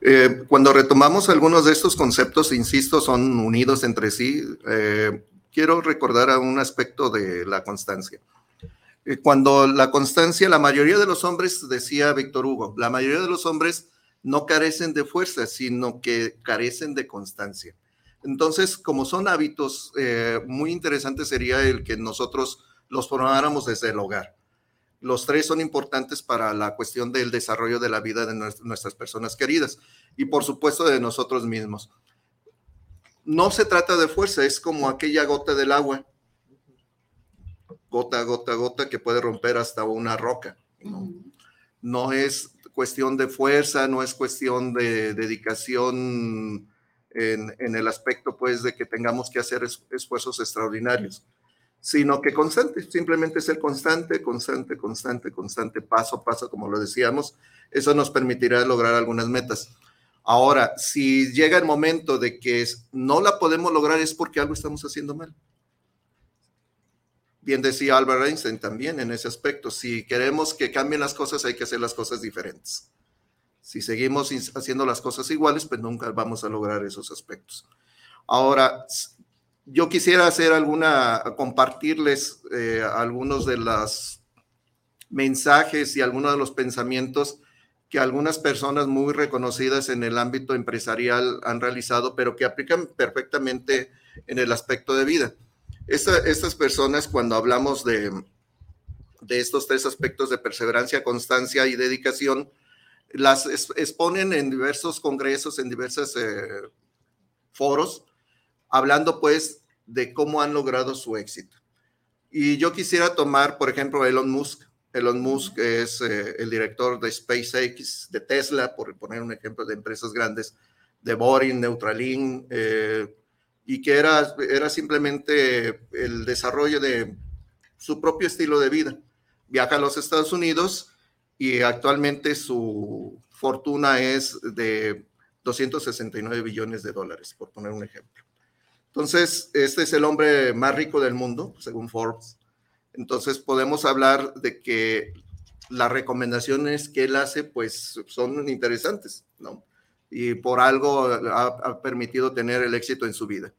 Eh, cuando retomamos algunos de estos conceptos, insisto, son unidos entre sí. Eh, quiero recordar a un aspecto de la constancia. Eh, cuando la constancia, la mayoría de los hombres, decía Víctor Hugo, la mayoría de los hombres no carecen de fuerza, sino que carecen de constancia. Entonces, como son hábitos, eh, muy interesante sería el que nosotros los formáramos desde el hogar. Los tres son importantes para la cuestión del desarrollo de la vida de nuestras personas queridas y por supuesto de nosotros mismos. No se trata de fuerza, es como aquella gota del agua, gota, gota, gota, que puede romper hasta una roca. No, no es cuestión de fuerza, no es cuestión de dedicación en, el aspecto, pues, de que tengamos que hacer esfuerzos extraordinarios. sino que constante, simplemente ser constante, constante, constante, constante, paso a paso, como lo decíamos, eso nos permitirá lograr algunas metas. Ahora, si llega el momento de que no la podemos lograr es porque algo estamos haciendo mal. Bien decía Albert Einstein también en ese aspecto, si queremos que cambien las cosas hay que hacer las cosas diferentes. Si seguimos haciendo las cosas iguales, pues nunca vamos a lograr esos aspectos. Ahora, yo quisiera hacer alguna, compartirles eh, algunos de los mensajes y algunos de los pensamientos que algunas personas muy reconocidas en el ámbito empresarial han realizado, pero que aplican perfectamente en el aspecto de vida. Estas personas, cuando hablamos de, de estos tres aspectos de perseverancia, constancia y dedicación, las exponen en diversos congresos, en diversos eh, foros, hablando pues de cómo han logrado su éxito. Y yo quisiera tomar, por ejemplo, Elon Musk. Elon Musk es eh, el director de SpaceX, de Tesla, por poner un ejemplo de empresas grandes, de Boring, Neutralink, eh, y que era, era simplemente el desarrollo de su propio estilo de vida. Viaja a los Estados Unidos y actualmente su fortuna es de 269 billones de dólares, por poner un ejemplo. Entonces, este es el hombre más rico del mundo, según Forbes. Entonces, podemos hablar de que las recomendaciones que él hace, pues, son interesantes, ¿no? Y por algo ha, permitido tener el éxito en su vida.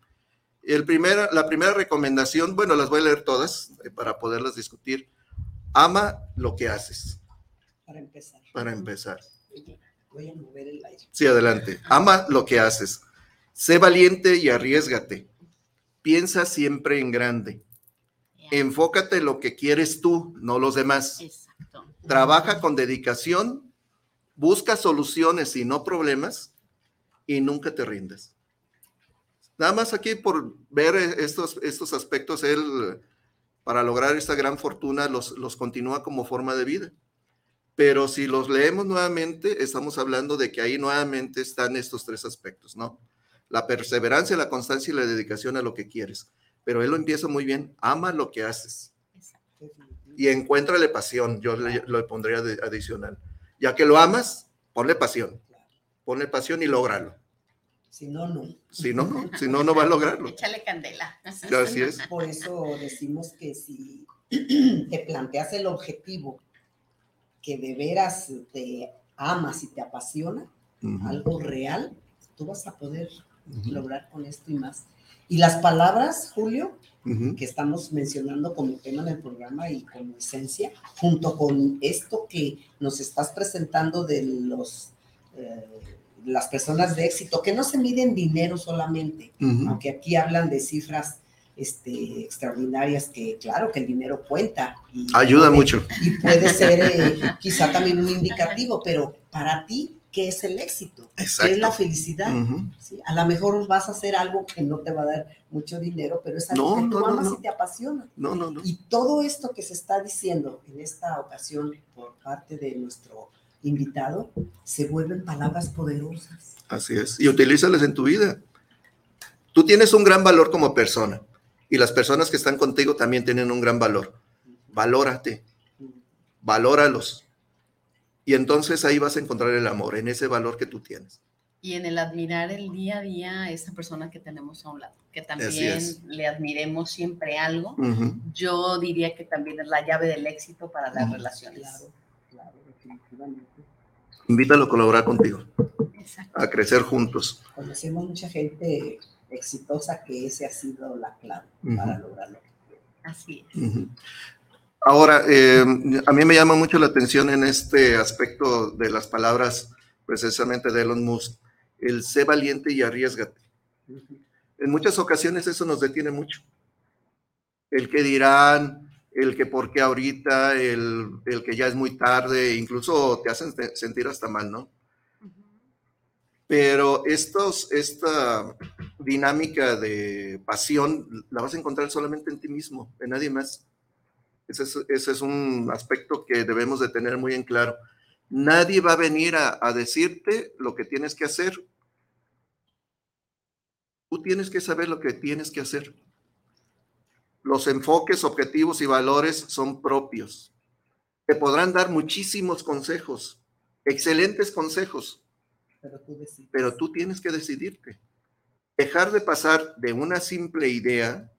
El primer, la primera recomendación, bueno, las voy a leer todas eh, para poderlas discutir. Ama lo que haces. Para empezar. Para empezar. Voy a mover el aire. Sí, adelante. Ama lo que haces. Sé valiente y arriesgate. Piensa siempre en grande. Enfócate en lo que quieres tú, no los demás. Trabaja con dedicación, busca soluciones y no problemas y nunca te rindas. Nada más aquí por ver estos, estos aspectos, él, para lograr esta gran fortuna, los, los continúa como forma de vida. Pero si los leemos nuevamente, estamos hablando de que ahí nuevamente están estos tres aspectos, ¿no? la perseverancia, la constancia y la dedicación a lo que quieres. Pero él lo empieza muy bien, ama lo que haces. Y encuéntrale pasión, yo le, lo pondría adicional. Ya que lo amas, ponle pasión. Ponle pasión y lógralo. Si no, no. Si no, no. Si no, no va a lograrlo. Échale candela. Así es. Por eso decimos que si te planteas el objetivo que de veras te amas y te apasiona, algo real, tú vas a poder lograr con esto y más. Y las palabras, Julio, que estamos mencionando como tema del programa y como esencia, junto con esto que nos estás presentando de los... Eh, las personas de éxito, que no se miden dinero solamente, aunque aquí hablan de cifras este, extraordinarias que claro que el dinero cuenta. Y Ayuda mucho. Y puede ser eh, quizá también un indicativo, pero para ti, qué es el éxito, qué es la felicidad. A lo mejor vas a hacer algo que no te va a dar mucho dinero, pero es algo que tú amas y te apasiona. No, no, Y todo esto que se está diciendo en esta ocasión por parte de nuestro invitado se vuelven palabras poderosas. Así es. Y utilízalas en tu vida. Tú tienes un gran valor como persona y las personas que están contigo también tienen un gran valor. Valórate. Valóralos y entonces ahí vas a encontrar el amor, en ese valor que tú tienes. Y en el admirar el día a día a esa persona que tenemos a un lado, que también le admiremos siempre algo. Yo diría que también es la llave del éxito para las relaciones. Claro, claro, definitivamente. Invítalo a colaborar contigo, a crecer juntos. Conocemos mucha gente exitosa que ese ha sido la clave para lograrlo. Así es. Ahora, eh, a mí me llama mucho la atención en este aspecto de las palabras precisamente de Elon Musk, el sé valiente y arriesgate. En muchas ocasiones eso nos detiene mucho. El que dirán, el que por qué ahorita, el, el que ya es muy tarde, incluso te hacen sentir hasta mal, ¿no? Pero esta dinámica de pasión la vas a encontrar solamente en ti mismo, en nadie más. Ese es, un aspecto que debemos de tener muy en claro. Nadie va a venir a, decirte lo que tienes que hacer. Tú tienes que saber lo que tienes que hacer. Los enfoques, objetivos y valores son propios. Te podrán dar muchísimos consejos, excelentes consejos, Pero tú decides. pero tú tienes que decidirte. Dejar de pasar de una simple idea,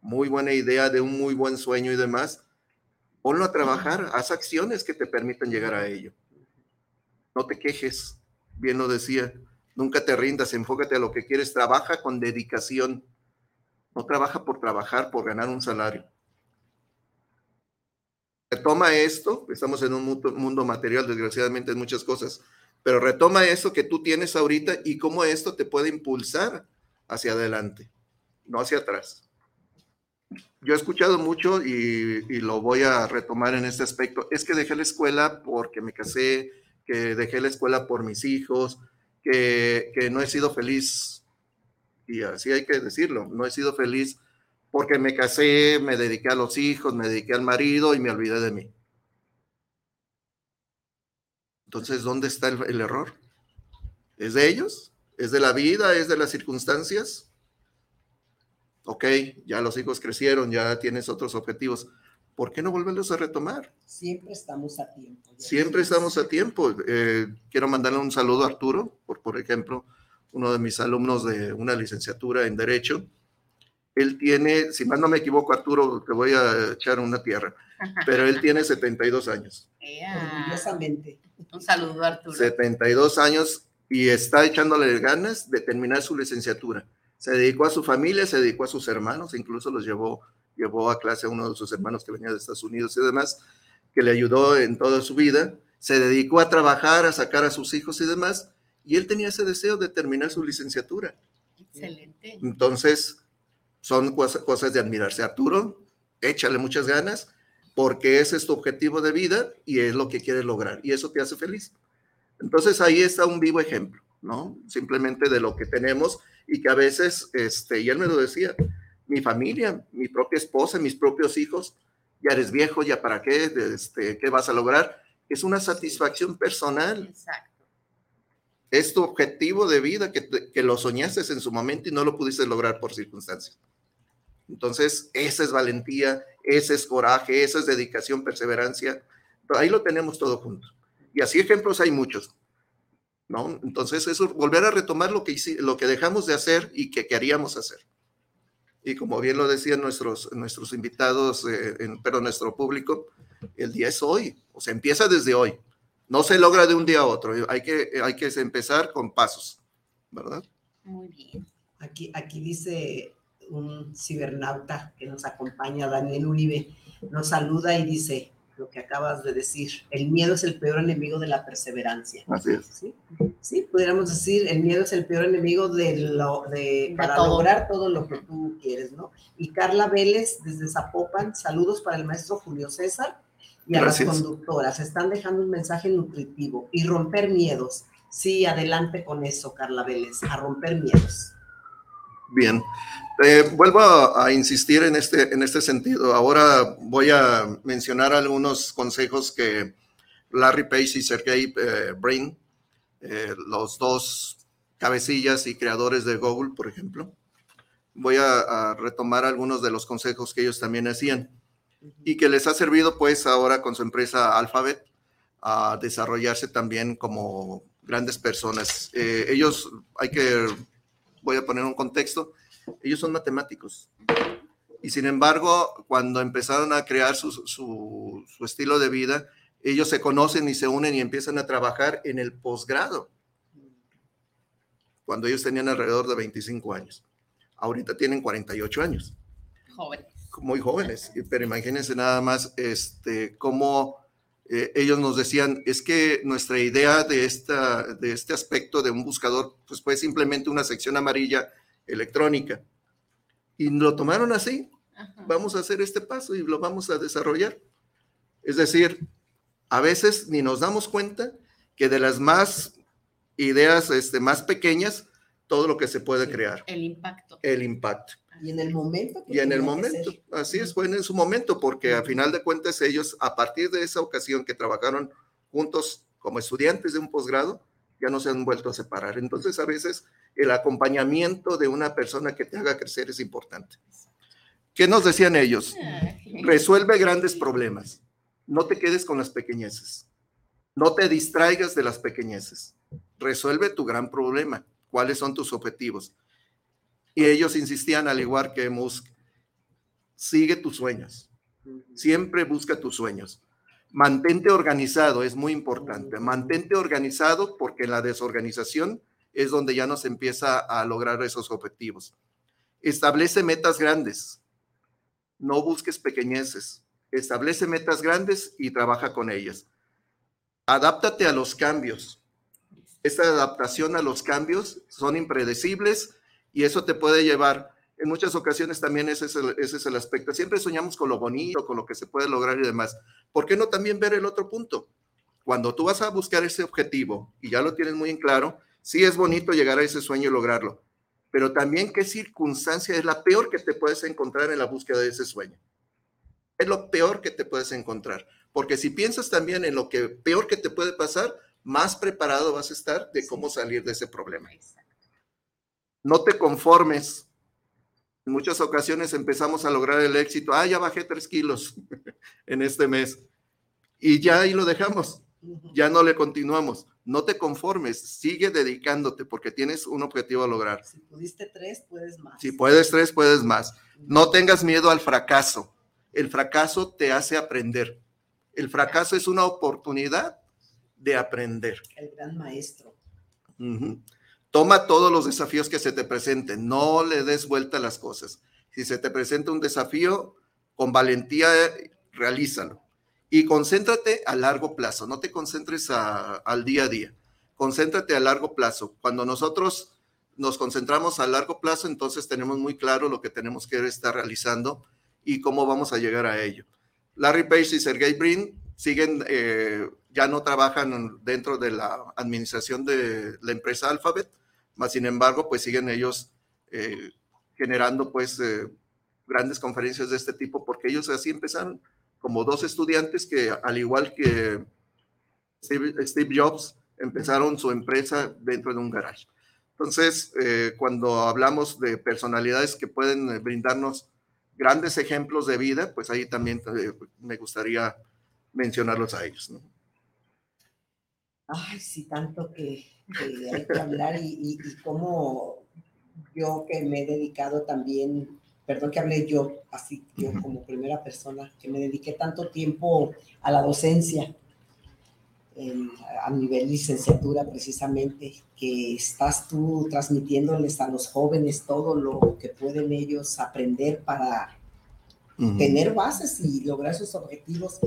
muy buena idea, de un muy buen sueño y demás, ponlo a trabajar, haz acciones que te permitan llegar a ello. No te quejes, bien lo decía, nunca te rindas, enfócate a lo que quieres, trabaja con dedicación. No trabaja por trabajar, por ganar un salario. Retoma esto, estamos en un mundo- material, desgraciadamente, en muchas cosas, pero retoma eso que tú tienes ahorita y cómo esto te puede impulsar hacia adelante, no hacia atrás. Yo he escuchado mucho y, lo voy a retomar en este aspecto. Es que dejé la escuela porque me casé, que dejé la escuela por mis hijos, que, que no he sido feliz. Y así hay que decirlo, no he sido feliz porque me casé, me dediqué a los hijos, me dediqué al marido y me olvidé de mí. Entonces, ¿dónde está el, el error? ¿Es de ellos? ¿Es de la vida? ¿Es de las circunstancias? Ok, ya los hijos crecieron, ya tienes otros objetivos. ¿Por qué no volverlos a retomar? Siempre estamos a tiempo. Siempre estamos a tiempo. Eh, quiero mandarle un saludo a Arturo, por, por ejemplo, uno de mis alumnos de una licenciatura en Derecho. Él tiene, si mal no me equivoco, Arturo, te voy a echar una tierra, pero él tiene 72 años. Orgullosamente. Un saludo, Arturo. 72 años y está echándole ganas de terminar su licenciatura. Se dedicó a su familia, se dedicó a sus hermanos, incluso los llevó, llevó a clase a uno de sus hermanos que venía de Estados Unidos y demás, que le ayudó en toda su vida. Se dedicó a trabajar, a sacar a sus hijos y demás, y él tenía ese deseo de terminar su licenciatura. Excelente. Entonces, son cosas, cosas de admirarse. Arturo, échale muchas ganas, porque ese es tu objetivo de vida y es lo que quieres lograr, y eso te hace feliz. Entonces, ahí está un vivo ejemplo, ¿no? Simplemente de lo que tenemos y que a veces, este, y él me lo decía, mi familia, mi propia esposa, mis propios hijos, ya eres viejo, ya para qué, este, qué vas a lograr, es una satisfacción personal. Exacto. Es tu objetivo de vida que, que lo soñaste en su momento y no lo pudiste lograr por circunstancias. Entonces, esa es valentía, ese es coraje, esa es dedicación, perseverancia. Ahí lo tenemos todo junto. Y así ejemplos hay muchos. ¿No? Entonces, eso, volver a retomar lo que, lo que dejamos de hacer y que queríamos hacer. Y como bien lo decían nuestros, nuestros invitados, eh, en- pero nuestro público, el día es hoy, o sea, empieza desde hoy. No se logra de un día a otro, hay que, hay que empezar con pasos, ¿verdad? Muy bien. Aquí, aquí dice un cibernauta que nos acompaña, Daniel Uribe, nos saluda y dice lo que acabas de decir, el miedo es el peor enemigo de la perseverancia. Así es. ¿Sí? Sí, pudiéramos decir, el miedo es el peor enemigo de lo, de, para todo. lograr todo lo que tú quieres, ¿no? Y Carla Vélez, desde Zapopan, saludos para el maestro Julio César y a Gracias. las conductoras. Están dejando un mensaje nutritivo y romper miedos. Sí, adelante con eso, Carla Vélez, a romper miedos. Bien. Eh, vuelvo a, a insistir en este, en este sentido. Ahora voy a mencionar algunos consejos que Larry Page y Sergey eh, Brin, eh, los dos cabecillas y creadores de Google, por ejemplo, voy a, a retomar algunos de los consejos que ellos también hacían y que les ha servido pues ahora con su empresa Alphabet a desarrollarse también como grandes personas. Eh, ellos, hay que, voy a poner un contexto, ellos son matemáticos. Y sin embargo, cuando empezaron a crear su, su, su estilo de vida, ellos se conocen y se unen y empiezan a trabajar en el posgrado, cuando ellos tenían alrededor de 25 años. Ahorita tienen 48 años Jóvenes. muy jóvenes, pero imagínense nada más este, cómo eh, ellos nos decían, es que nuestra idea de, esta, de este aspecto de un buscador, pues fue simplemente una sección amarilla electrónica. Y lo tomaron así, vamos a hacer este paso y lo vamos a desarrollar. Es decir, a veces ni nos damos cuenta que de las más ideas este, más pequeñas, todo lo que se puede crear, El impacto. el impacto. Y en el momento. que Y en el momento, así es, fue en su momento, porque a final de cuentas ellos, a partir de esa ocasión que trabajaron juntos como estudiantes de un posgrado, ya no se han vuelto a separar. Entonces, a veces el acompañamiento de una persona que te haga crecer es importante. ¿Qué nos decían ellos? Resuelve grandes problemas. No te quedes con las pequeñeces. No te distraigas de las pequeñeces. Resuelve tu gran problema. ¿Cuáles son tus objetivos? Y ellos insistían, al igual que Musk, sigue tus sueños. Siempre busca tus sueños. Mantente organizado, es muy importante. Mantente organizado porque en la desorganización es donde ya nos empieza a lograr esos objetivos. Establece metas grandes. No busques pequeñeces. Establece metas grandes y trabaja con ellas. Adáptate a los cambios. Esta adaptación a los cambios son impredecibles y eso te puede llevar en muchas ocasiones también ese es, el, ese es el aspecto. Siempre soñamos con lo bonito, con lo que se puede lograr y demás. ¿Por qué no también ver el otro punto? Cuando tú vas a buscar ese objetivo y ya lo tienes muy en claro, sí es bonito llegar a ese sueño y lograrlo, pero también qué circunstancia es la peor que te puedes encontrar en la búsqueda de ese sueño. Es lo peor que te puedes encontrar, porque si piensas también en lo que peor que te puede pasar, más preparado vas a estar de cómo salir de ese problema. No te conformes en muchas ocasiones empezamos a lograr el éxito. Ah, ya bajé tres kilos en este mes. Y ya ahí lo dejamos. Ya no le continuamos. No te conformes, sigue dedicándote porque tienes un objetivo a lograr. Si pudiste tres, puedes más. Si puedes tres, puedes más. No tengas miedo al fracaso. El fracaso te hace aprender. El fracaso es una oportunidad de aprender. El gran maestro. Toma todos los desafíos que se te presenten, no le des vuelta a las cosas. Si se te presenta un desafío, con valentía, realízalo. Y concéntrate a largo plazo, no te concentres al día a día, concéntrate a largo plazo. Cuando nosotros nos concentramos a largo plazo, entonces tenemos muy claro lo que tenemos que estar realizando y cómo vamos a llegar a ello. Larry Page y Sergey Brin siguen, eh, ya no trabajan dentro de la administración de la empresa Alphabet, más sin embargo, pues siguen ellos eh, generando pues eh, grandes conferencias de este tipo porque ellos así empezaron como dos estudiantes que al igual que Steve, Jobs empezaron su empresa dentro de un garage. Entonces, eh, cuando hablamos de personalidades que pueden brindarnos grandes ejemplos de vida, pues ahí también me gustaría mencionarlos a ellos. Ay, sí, tanto que, hay que hablar y, y, cómo yo que me he dedicado también, perdón que hablé yo, así yo como primera persona, que me dediqué tanto tiempo a la docencia, a nivel licenciatura precisamente, que estás tú transmitiéndoles a los jóvenes todo lo que pueden ellos aprender para tener bases y lograr sus objetivos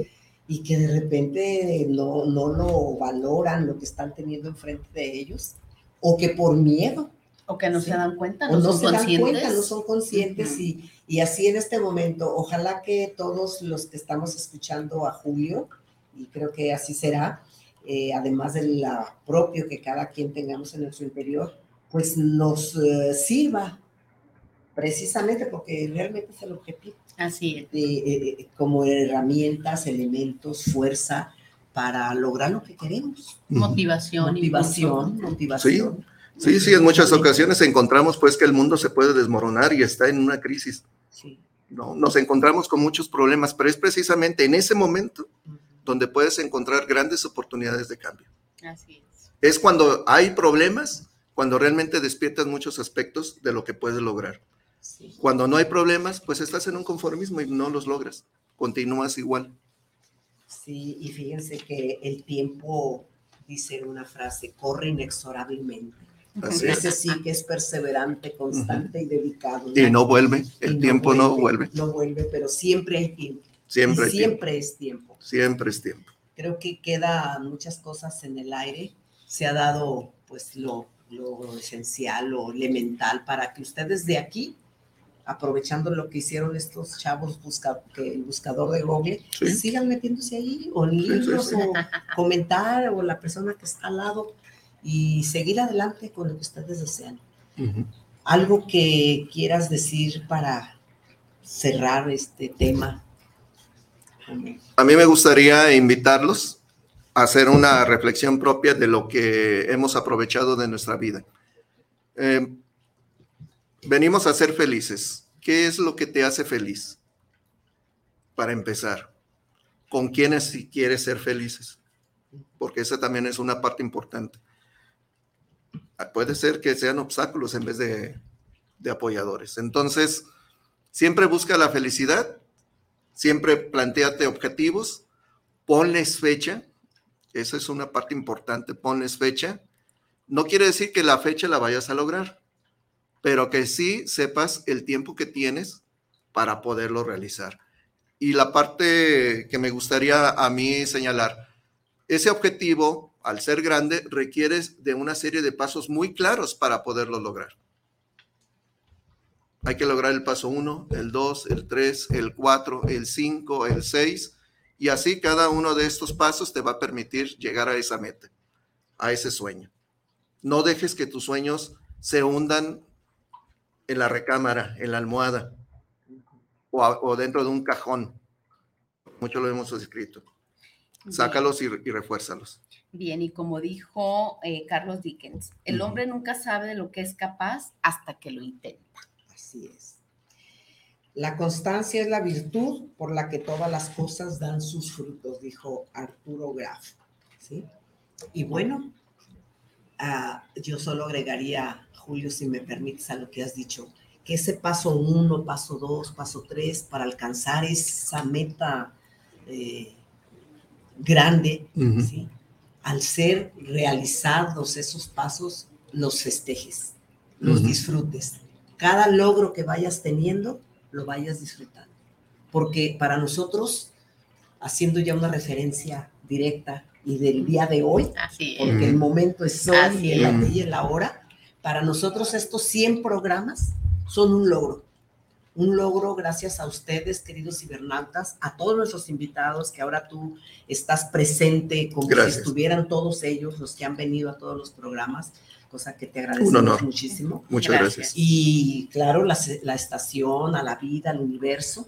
y que de repente no, no lo valoran lo que están teniendo enfrente de ellos, o que por miedo. O que no se dan cuenta, no, son se conscientes. Dan cuenta, no son conscientes. y, y, así en este momento, ojalá que todos los que estamos escuchando a Julio, y creo que así será, eh, además de la propio que cada quien tengamos en nuestro interior, pues nos eh, sirva precisamente porque realmente es el objetivo. Así es. Eh, como herramientas, elementos, fuerza para lograr lo que queremos. Motivación. Motivación, motivación. Sí, sí, en muchas ocasiones encontramos pues que el mundo se puede desmoronar y está en una crisis. Sí. No, nos encontramos con muchos problemas, pero es precisamente en ese momento donde puedes encontrar grandes oportunidades de cambio. Así es. Es cuando hay problemas, cuando realmente despiertas muchos aspectos de lo que puedes lograr. Cuando no hay problemas, pues estás en un conformismo y no los logras. Continúas igual. Sí, y fíjense que el tiempo, dice una frase, corre inexorablemente. Ese sí que es perseverante, constante y dedicado. Y no vuelve, el tiempo no vuelve, no vuelve. pero siempre hay tiempo. Siempre, siempre es tiempo. Siempre es tiempo. Creo que queda muchas cosas en el aire. Se ha dado pues lo, lo esencial, lo elemental para que ustedes de aquí aprovechando lo que hicieron estos chavos busca, que el buscador de Google, sigan metiéndose ahí, o libros, o comentar, o la persona que está al lado, y seguir adelante con lo que ustedes desean. Algo que quieras decir para cerrar este tema. A mí me gustaría invitarlos a hacer una reflexión propia de lo que hemos aprovechado de nuestra vida. Eh, venimos a ser felices. ¿qué es lo que te hace feliz? Para empezar, ¿con quiénes si quieres ser felices? Porque esa también es una parte importante. Ah, Puede ser que sean obstáculos en vez de, de apoyadores. Entonces, siempre busca la felicidad, siempre planteate objetivos, ponles fecha, esa es una parte importante, ponles fecha. No quiere decir que la fecha la vayas a lograr, pero que sí sepas el tiempo que tienes para poderlo realizar. Y la parte que me gustaría a mí señalar, ese objetivo, al ser grande, requiere de una serie de pasos muy claros para poderlo lograr. Hay que lograr el paso 1, el 2, el 3, el 4, el 5, el 6, y así cada uno de estos pasos te va a permitir llegar a esa meta, a ese sueño. No dejes que tus sueños se hundan en la recámara, en la almohada o, a- o dentro de un cajón. Mucho lo hemos escrito. Sácalos y, y refuérzalos. Bien, y como dijo eh, Carlos Dickens, el hombre nunca sabe de lo que es capaz hasta que lo intenta. Así es. La constancia es la virtud por la que todas las cosas dan sus frutos, dijo Arturo Graf. ¿sí? Y bueno, ah, yo solo agregaría, Julio, si me permites, a lo que has dicho, que ese paso uno, paso dos, paso tres, para alcanzar esa meta eh, grande. ¿sí? al ser realizados esos pasos, los festejes, los disfrutes. Cada logro que vayas teniendo, lo vayas disfrutando. Porque para nosotros, haciendo ya una referencia directa y del día de hoy, Así es. porque el momento es hoy Así y el es. y el ahora, para nosotros estos 100 programas son un logro. Un logro gracias a ustedes, queridos cibernautas, a todos nuestros invitados que ahora tú estás presente como Gracias. si estuvieran todos ellos, los que han venido a todos los programas, cosa que te agradecemos muchísimo. Muchas Gracias. gracias. Y claro, la, la estación, a la vida, al universo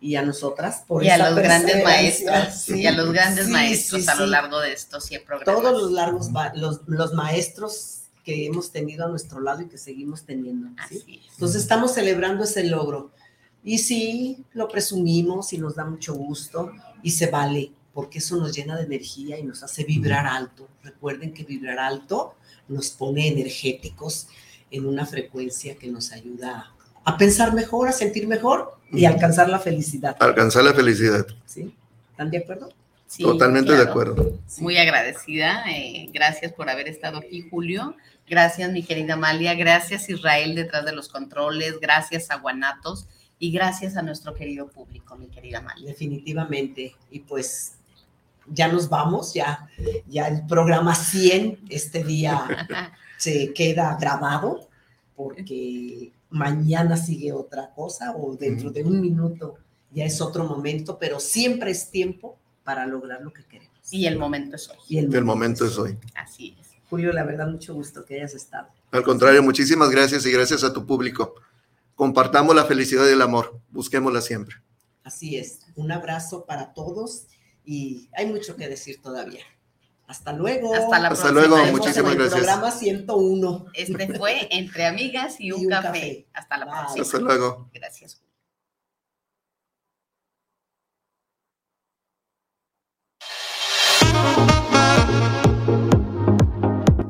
y a nosotras por Y a esa los grandes maestros, Sí, y a los grandes sí, maestros a lo largo de estos 100 programas. Todos los largos, los, los maestros que hemos tenido a nuestro lado y que seguimos teniendo. es. Entonces estamos celebrando ese logro. Y sí, lo presumimos y nos da mucho gusto y se vale, porque eso nos llena de energía y nos hace vibrar alto. Recuerden que vibrar alto nos pone energéticos en una frecuencia que nos ayuda a pensar mejor, a sentir mejor y a alcanzar la felicidad. Alcanzar la felicidad. ¿Sí? ¿Están de acuerdo? Sí, Totalmente de acuerdo. Muy agradecida. eh, gracias por haber estado aquí, Julio. Gracias, mi querida Amalia. Gracias, Israel, detrás de los controles. Gracias a Guanatos. Y gracias a nuestro querido público, mi querida Amalia. Definitivamente. Y pues ya nos vamos, ya, ya el programa 100 este día se queda grabado porque mañana sigue otra cosa o dentro de un minuto ya es otro momento, pero siempre es tiempo para lograr lo que queremos. Y el momento es hoy. Y El momento es hoy. Así es. Julio, la verdad, mucho gusto que hayas estado. Al contrario, muchísimas gracias y gracias a tu público. Compartamos la felicidad y el amor. Busquémosla siempre. Así es. Un abrazo para todos y hay mucho que decir todavía. Hasta luego. Hasta la Hasta próxima. luego, muchísimas en el gracias. programa 101. Este fue Entre Amigas y un, Y un café. café. Hasta la Bye. próxima. Hasta luego. Gracias.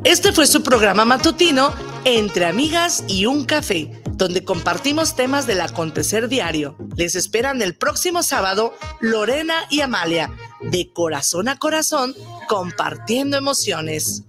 Este fue su programa matutino Entre Amigas y un Café, donde compartimos temas del acontecer diario. Les esperan el próximo sábado Lorena y Amalia, de corazón a corazón, compartiendo emociones.